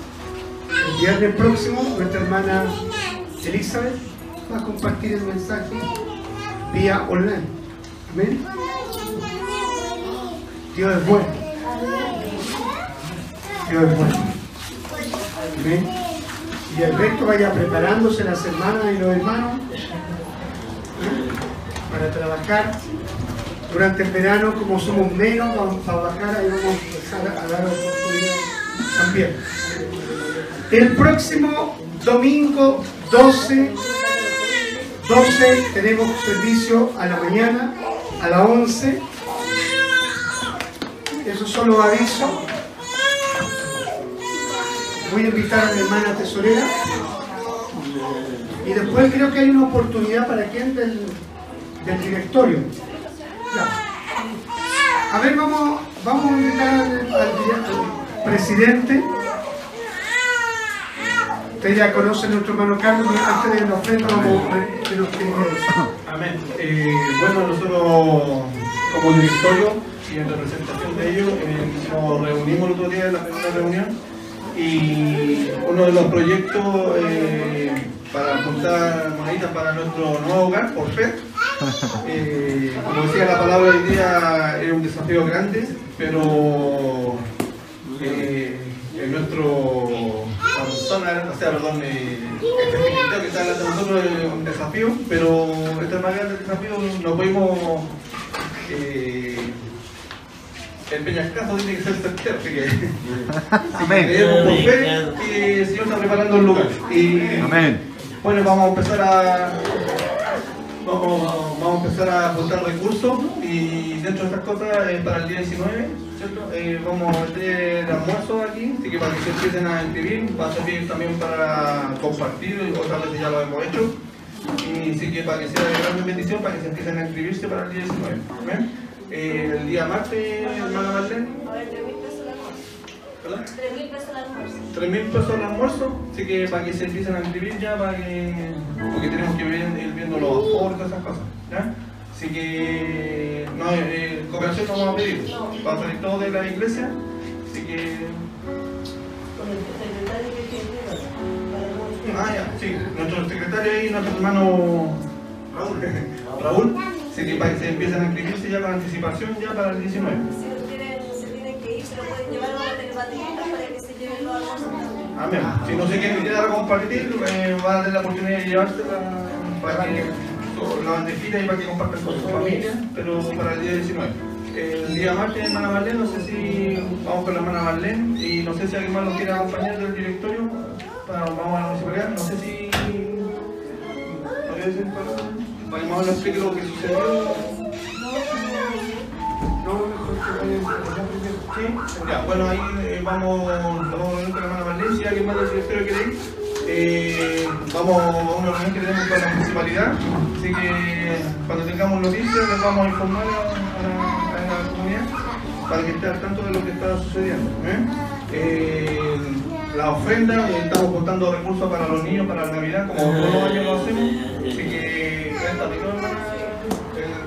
el viernes próximo, nuestra hermana Elizabeth a compartir el mensaje vía online. Amén. Dios es bueno. Dios es bueno. Amén. Y el resto vaya preparándose las hermanas y los hermanos ¿eh? para trabajar durante el verano, como somos menos, vamos a bajar, ahí vamos a empezar a dar oportunidades también. El próximo domingo 12, 12 tenemos servicio a la mañana, a las 11. Eso solo aviso. Voy a invitar a mi hermana tesorera. Y después creo que hay una oportunidad para quien del, del directorio. A ver, vamos, vamos a invitar al presidente. Usted ya conoce nuestro hermano Carlos, antes de la ofrenda vamos tiene que. Amén. Eh, bueno, nosotros como directorio y en representación de ellos eh, nos reunimos el otro día en la primera reunión y uno de los proyectos eh, para juntar moneditas para nuestro nuevo hogar, por fe, como decía la palabra hoy día, es un desafío grande, pero en nuestro zona, o sea, perdón, eh, este ministerio que está delante de nosotros es un desafío, pero este es más grande el desafío, no pudimos eh, el peñascazo tiene que ser certero, así que así que creemos por fe que el Señor está preparando el lugar. Y, Bueno, vamos a empezar a vamos, vamos a empezar a juntar recursos y dentro de estas cosas eh, para el día 19, ¿cierto? Eh, vamos a meter almuerzo aquí, así que para que se empiecen a inscribir, va a servir también para compartir, otras veces ya lo hemos hecho. Y sí que para que sea de gran bendición, para que se empiecen a inscribirse para el día 19. ¿Amén? Eh, el día martes, hermana Marlene, A ver, 3 mil pesos el almuerzo. ¿verdad? 3 mil pesos el almuerzo. 3 mil pesos el almuerzo, así que para que se empiecen a inscribir ya, para que, porque tenemos que ir viendo los aportes, esas cosas, ¿ya? Así que, no, eh, cooperación no vamos a pedir, va a salir todo de la iglesia, así que, ah, ya, sí, nuestro secretario ahí, nuestro hermano Raúl, Raúl, así que para que se empiecen a inscribirse ya con anticipación ya para el 19. Si no tienen, se tienen que ir, se lo pueden llevar, a tener para que se lleven los almuerzos. Amén. Si no se quieren quedar a compartir, eh, van a tener la oportunidad de llevársela para que la bandejita y para que compartan con su familia, pero para el día 19. El día martes, hermana Marlene, no sé si vamos con la hermana Marlene y no sé si alguien más nos quiere acompañar del directorio. Para, vamos a la municipalidad, no sé si. ¿No quiere decir para, que más o menos explique lo que sucedió? No, mejor que allá primero. Sí, ya, bueno, ahí eh, vamos, vamos a reunir con la hermana Marlene, si alguien más del directorio quiere ir. Eh, vamos a una reunión que tenemos con la municipalidad, así que cuando tengamos noticias les vamos a informar a, la, comunidad para que esté al tanto de lo que está sucediendo. ¿eh? Eh, la ofrenda, estamos contando recursos para los niños, para la Navidad, como todos los años lo hacemos, así que el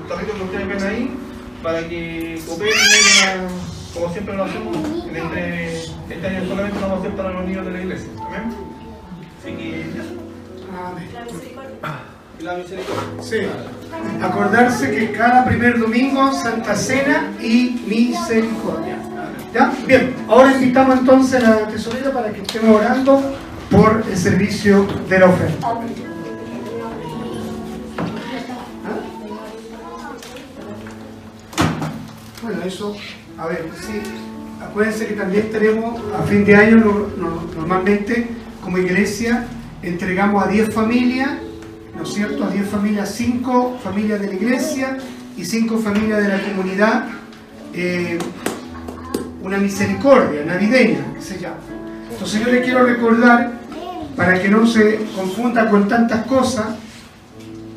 tarrito, que ustedes ven ahí, para que cooperen como siempre lo hacemos, este, año solamente lo vamos a hacer para los niños de la iglesia. ¿Amén? La misericordia. Sí. Acordarse que cada primer domingo Santa Cena y Misericordia. ¿Ya? Bien, ahora invitamos entonces a la tesorera para que estemos orando por el servicio de la oferta. ¿Ah? Bueno, eso, a ver, sí, acuérdense que también tenemos, a fin de año, no- no- normalmente, como iglesia, entregamos a 10 familias, ¿no es cierto? A 10 familias, 5 familias de la iglesia y 5 familias de la comunidad, eh, una misericordia navideña, que se llama. Entonces yo le quiero recordar, para que no se confunda con tantas cosas,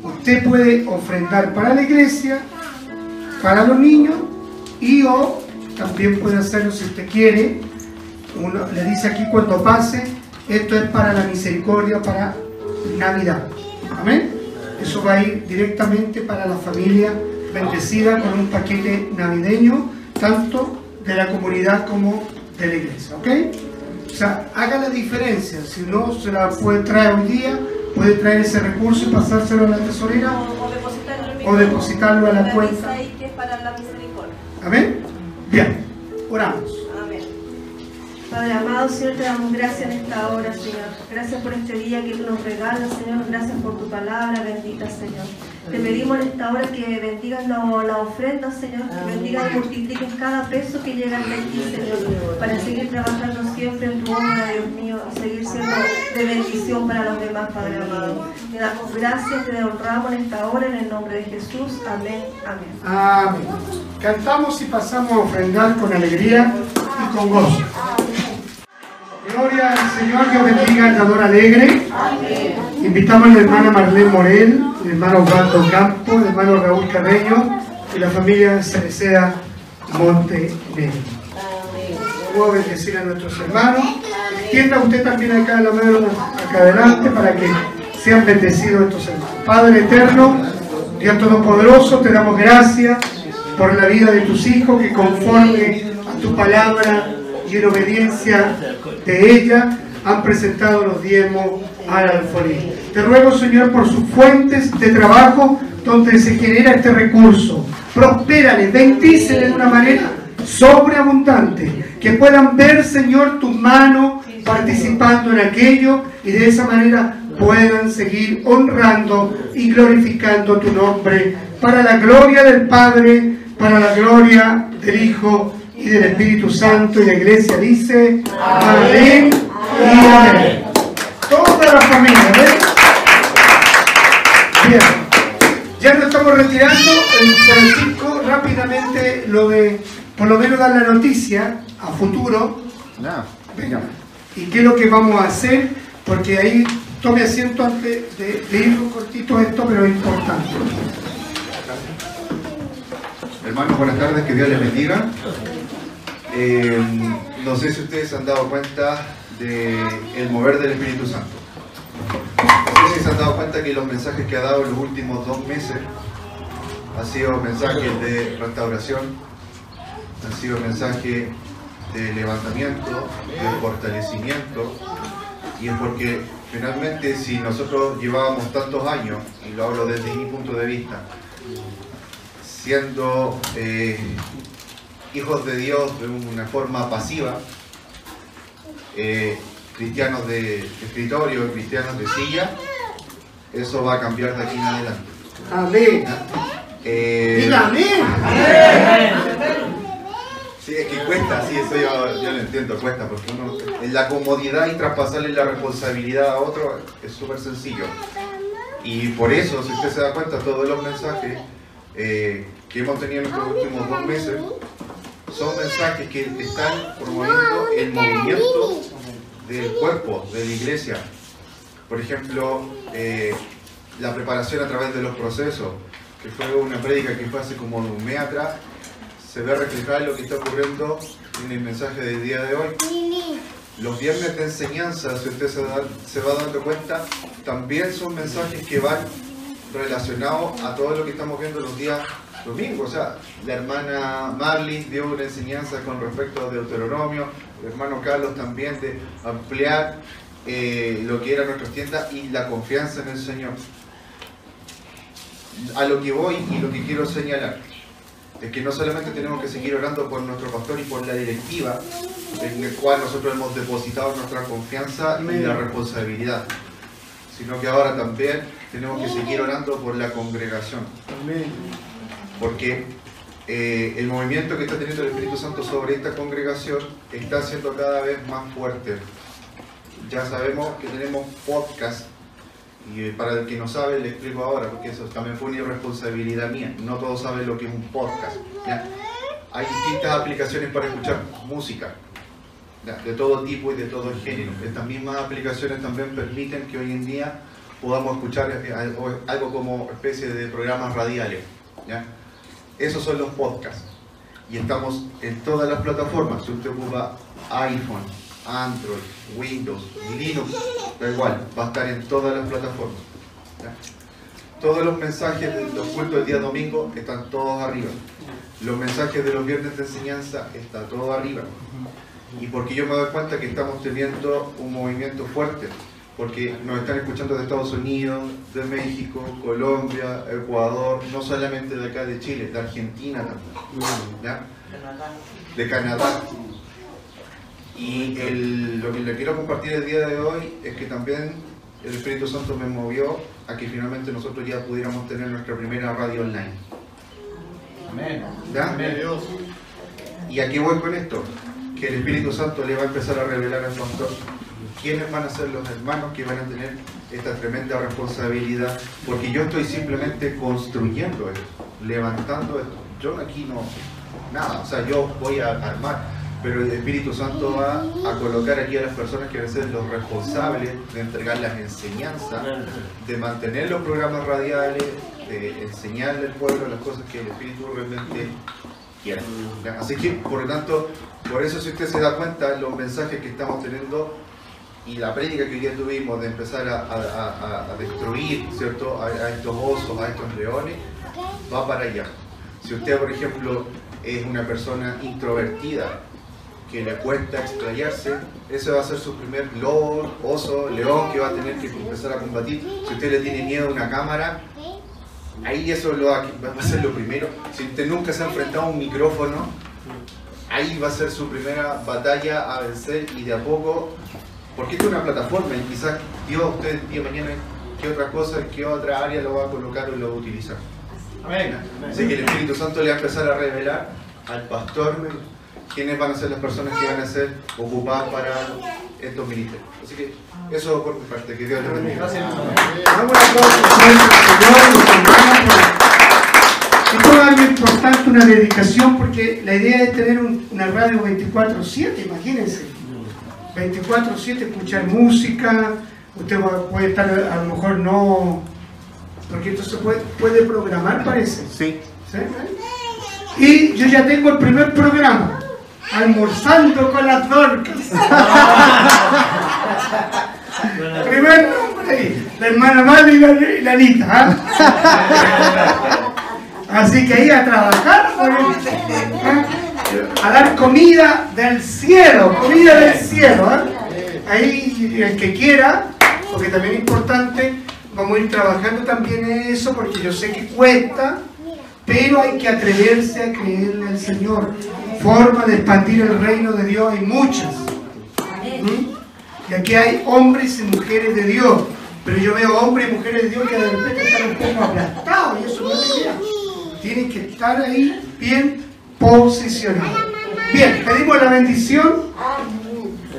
usted puede ofrendar para la iglesia, para los niños, y o también puede hacerlo si usted quiere, uno le dice aquí cuando pase, esto es para la misericordia, para Navidad. Amén. Eso va a ir directamente para la familia bendecida con un paquete navideño, tanto de la comunidad como de la iglesia. ¿Ok? O sea, haga la diferencia. Si no se la puede traer hoy día, puede traer ese recurso y pasárselo a la tesorera. O, o depositarlo O depositarlo a la cuenta. Amén. Bien, oramos. Padre amado, Señor, te damos gracias en esta hora, Señor. Gracias por este día que tú nos regalas, Señor. Gracias por tu palabra, bendita, Señor. Te pedimos en esta hora que bendigas la, la ofrenda, Señor. Que bendigas y multipliques cada peso que llega de aquí, Señor. Para seguir trabajando siempre en tu obra, Dios mío. Y seguir siendo de bendición para los demás, Padre amado. Te damos gracias, te honramos en esta hora, en el nombre de Jesús. Amén, amén. Amén. Cantamos y pasamos a ofrendar con alegría y con gozo. Gloria al Señor, Dios bendiga al dador alegre. Invitamos a la hermana Marlene Morel, el hermano Osvaldo Campo, el hermano Raúl Carreño y la familia Cereceda Monte Negro. Puedo bendecir a nuestros hermanos. Extienda usted también acá la mano acá adelante para que sean bendecidos estos hermanos. Padre eterno, Dios Todopoderoso, te damos gracias por la vida de tus hijos que conforme a tu palabra y en obediencia de ella han presentado los diezmos al alfolí. Te ruego, Señor, por sus fuentes de trabajo donde se genera este recurso. Prospérale, bendícele de una manera sobreabundante. Que puedan ver, Señor, tu mano participando en aquello y de esa manera puedan seguir honrando y glorificando tu nombre para la gloria del Padre, para la gloria del Hijo y del Espíritu Santo. Y la iglesia dice, amén y amén. Toda la familia, ¿ven? Bien. Ya nos estamos retirando. El Francisco, rápidamente, lo de, por lo menos dar la noticia a futuro. Venga. ¿Y qué es lo que vamos a hacer? Porque ahí tome asiento antes de, de ir un cortito esto, pero es importante. Hermanos, buenas tardes, que Dios les bendiga. Eh, no sé si ustedes se han dado cuenta del mover del Espíritu Santo. No sé si se han dado cuenta que los mensajes que ha dado en los últimos dos meses han sido mensajes de restauración, han sido mensajes de levantamiento, de fortalecimiento, y es porque finalmente si nosotros llevábamos tantos años, y lo hablo desde mi punto de vista, siendo eh, hijos de Dios de una forma pasiva, eh, cristianos de escritorio, cristianos de silla, eso va a cambiar de aquí en adelante. Amén. Eh, Diga amén. Sí, es que cuesta, sí, eso yo, yo lo entiendo, cuesta, porque uno, en la comodidad y traspasarle la responsabilidad a otro es súper sencillo. Y por eso, si usted se da cuenta, todos los mensajes eh, que hemos tenido en estos últimos dos meses son mensajes que están promoviendo el movimiento del cuerpo, de la iglesia. Por ejemplo, eh, la preparación a través de los procesos, que fue una prédica que fue hace como un mes atrás, se ve reflejada lo que está ocurriendo en el mensaje del día de hoy. Los viernes de enseñanza, si usted se, da- se va dando cuenta, también son mensajes que van relacionados a todo lo que estamos viendo los días domingos. O sea, la hermana Marley dio una enseñanza con respecto a Deuteronomio, el hermano Carlos también de ampliar eh, lo que eran nuestras tiendas y la confianza en el Señor. a lo que voy y lo que quiero señalar es que no solamente tenemos que seguir orando por nuestro pastor y por la directiva, en el cual nosotros hemos depositado nuestra confianza y la responsabilidad, sino que ahora también tenemos que seguir orando por la congregación. Porque eh, el movimiento que está teniendo el Espíritu Santo sobre esta congregación está siendo cada vez más fuerte. Ya sabemos que tenemos podcast y eh, para el que no sabe, le explico ahora, porque eso también fue una irresponsabilidad mía. No todos saben lo que es un podcast. Hay distintas aplicaciones para escuchar música, de todo tipo y de todo género. Estas mismas aplicaciones también permiten que hoy en día podamos escuchar eh, algo como especie de programas radiales. ¿ya? Esos son los podcasts. Y estamos en todas las plataformas. Si usted ocupa iPhone, Android, Windows, Linux, da igual, va a estar en todas las plataformas. ¿ya? Todos los mensajes de los cultos del día domingo están todos arriba. Los mensajes de los viernes de enseñanza están todos arriba. Y porque yo me doy cuenta que estamos teniendo un movimiento fuerte, porque nos están escuchando de Estados Unidos, de México, Colombia, Ecuador, no solamente de acá de Chile, de Argentina también, ¿ya? de Canadá. Y el- lo que le quiero compartir el día de hoy es que también el Espíritu Santo me movió a que finalmente nosotros ya pudiéramos tener nuestra primera radio online. Amén. ¿Ya? Amén, Dios. ¿Y a qué voy con esto? Que el Espíritu Santo le va a empezar a revelar al pastor quiénes van a ser los hermanos que van a tener esta tremenda responsabilidad, porque yo estoy simplemente construyendo esto, levantando esto. Yo aquí no, nada, o sea, yo voy a armar, pero el Espíritu Santo va a colocar aquí a las personas que van a ser los responsables de entregar las enseñanzas, de mantener los programas radiales, de enseñarle al pueblo las cosas que el Espíritu realmente quiere. Así que, por lo tanto, por eso si usted se da cuenta, los mensajes que estamos teniendo y la prédica que hoy día tuvimos de empezar a, a- a- a destruir ¿cierto? A, a estos osos, a estos leones, va para allá. Si usted, por ejemplo, es una persona introvertida, que le cuesta explayarse, ese va a ser su primer lobo, oso, león que va a tener que empezar a combatir. Si usted le tiene miedo a una cámara, ahí eso lo va a ser lo primero. Si usted nunca se ha enfrentado a un micrófono, ahí va a ser su primera batalla a vencer y de a poco, porque esto es una plataforma y quizás Dios usted el día de mañana qué otra cosa, qué otra área lo va a colocar o lo va a utilizar. Amén. Así que el Espíritu Santo le va a empezar a revelar al pastor quiénes van a ser las personas que van a ser ocupadas para estos ministerios. Así que eso por mi parte, que Dios les bendiga. Damos hermanos, por- Y todo algo importante, una dedicación, porque la idea es tener un- una radio 24-7, imagínense. 24-7, escuchar música, usted va- puede estar, a lo mejor no, porque esto se puede, puede programar, parece. Sí. ¿Sí? Y yo ya tengo el primer programa, almorzando con las dorcas. primer nombre ahí, la hermana madre y la, y la Anita. ¿ah? Así que ahí a trabajar, ¿ah? A dar comida del cielo, comida del cielo. ¿ah? Ahí el que quiera, porque también es importante, vamos a ir trabajando también en eso, porque yo sé que cuesta, pero hay que atreverse a creerle al Señor. Forma de expandir el reino de Dios hay muchas. ¿Mm? Y aquí hay hombres y mujeres de Dios, pero yo veo hombres y mujeres de Dios que de repente están un poco aplastados y eso no es. Tienen que estar ahí bien posicionados. Bien, pedimos la bendición.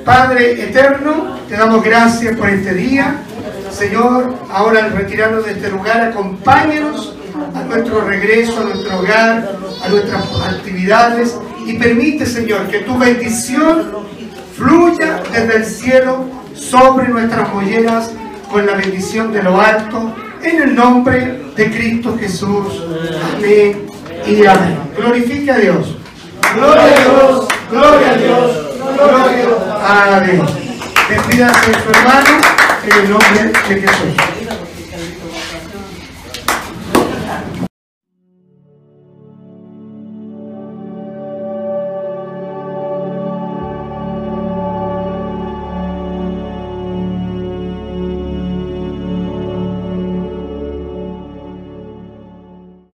Padre eterno, te damos gracias por este día. Señor, ahora al retirarnos de este lugar, acompáñanos a nuestro regreso, a nuestro hogar, a nuestras actividades y permite, Señor, que tu bendición fluya desde el cielo sobre nuestras molleras con la bendición de lo alto, en el nombre de Cristo Jesús. Amén y amén. Glorifique a Dios. Gloria a Dios, gloria a Dios, gloria a Dios. Despídase de su hermano en el nombre de Jesús.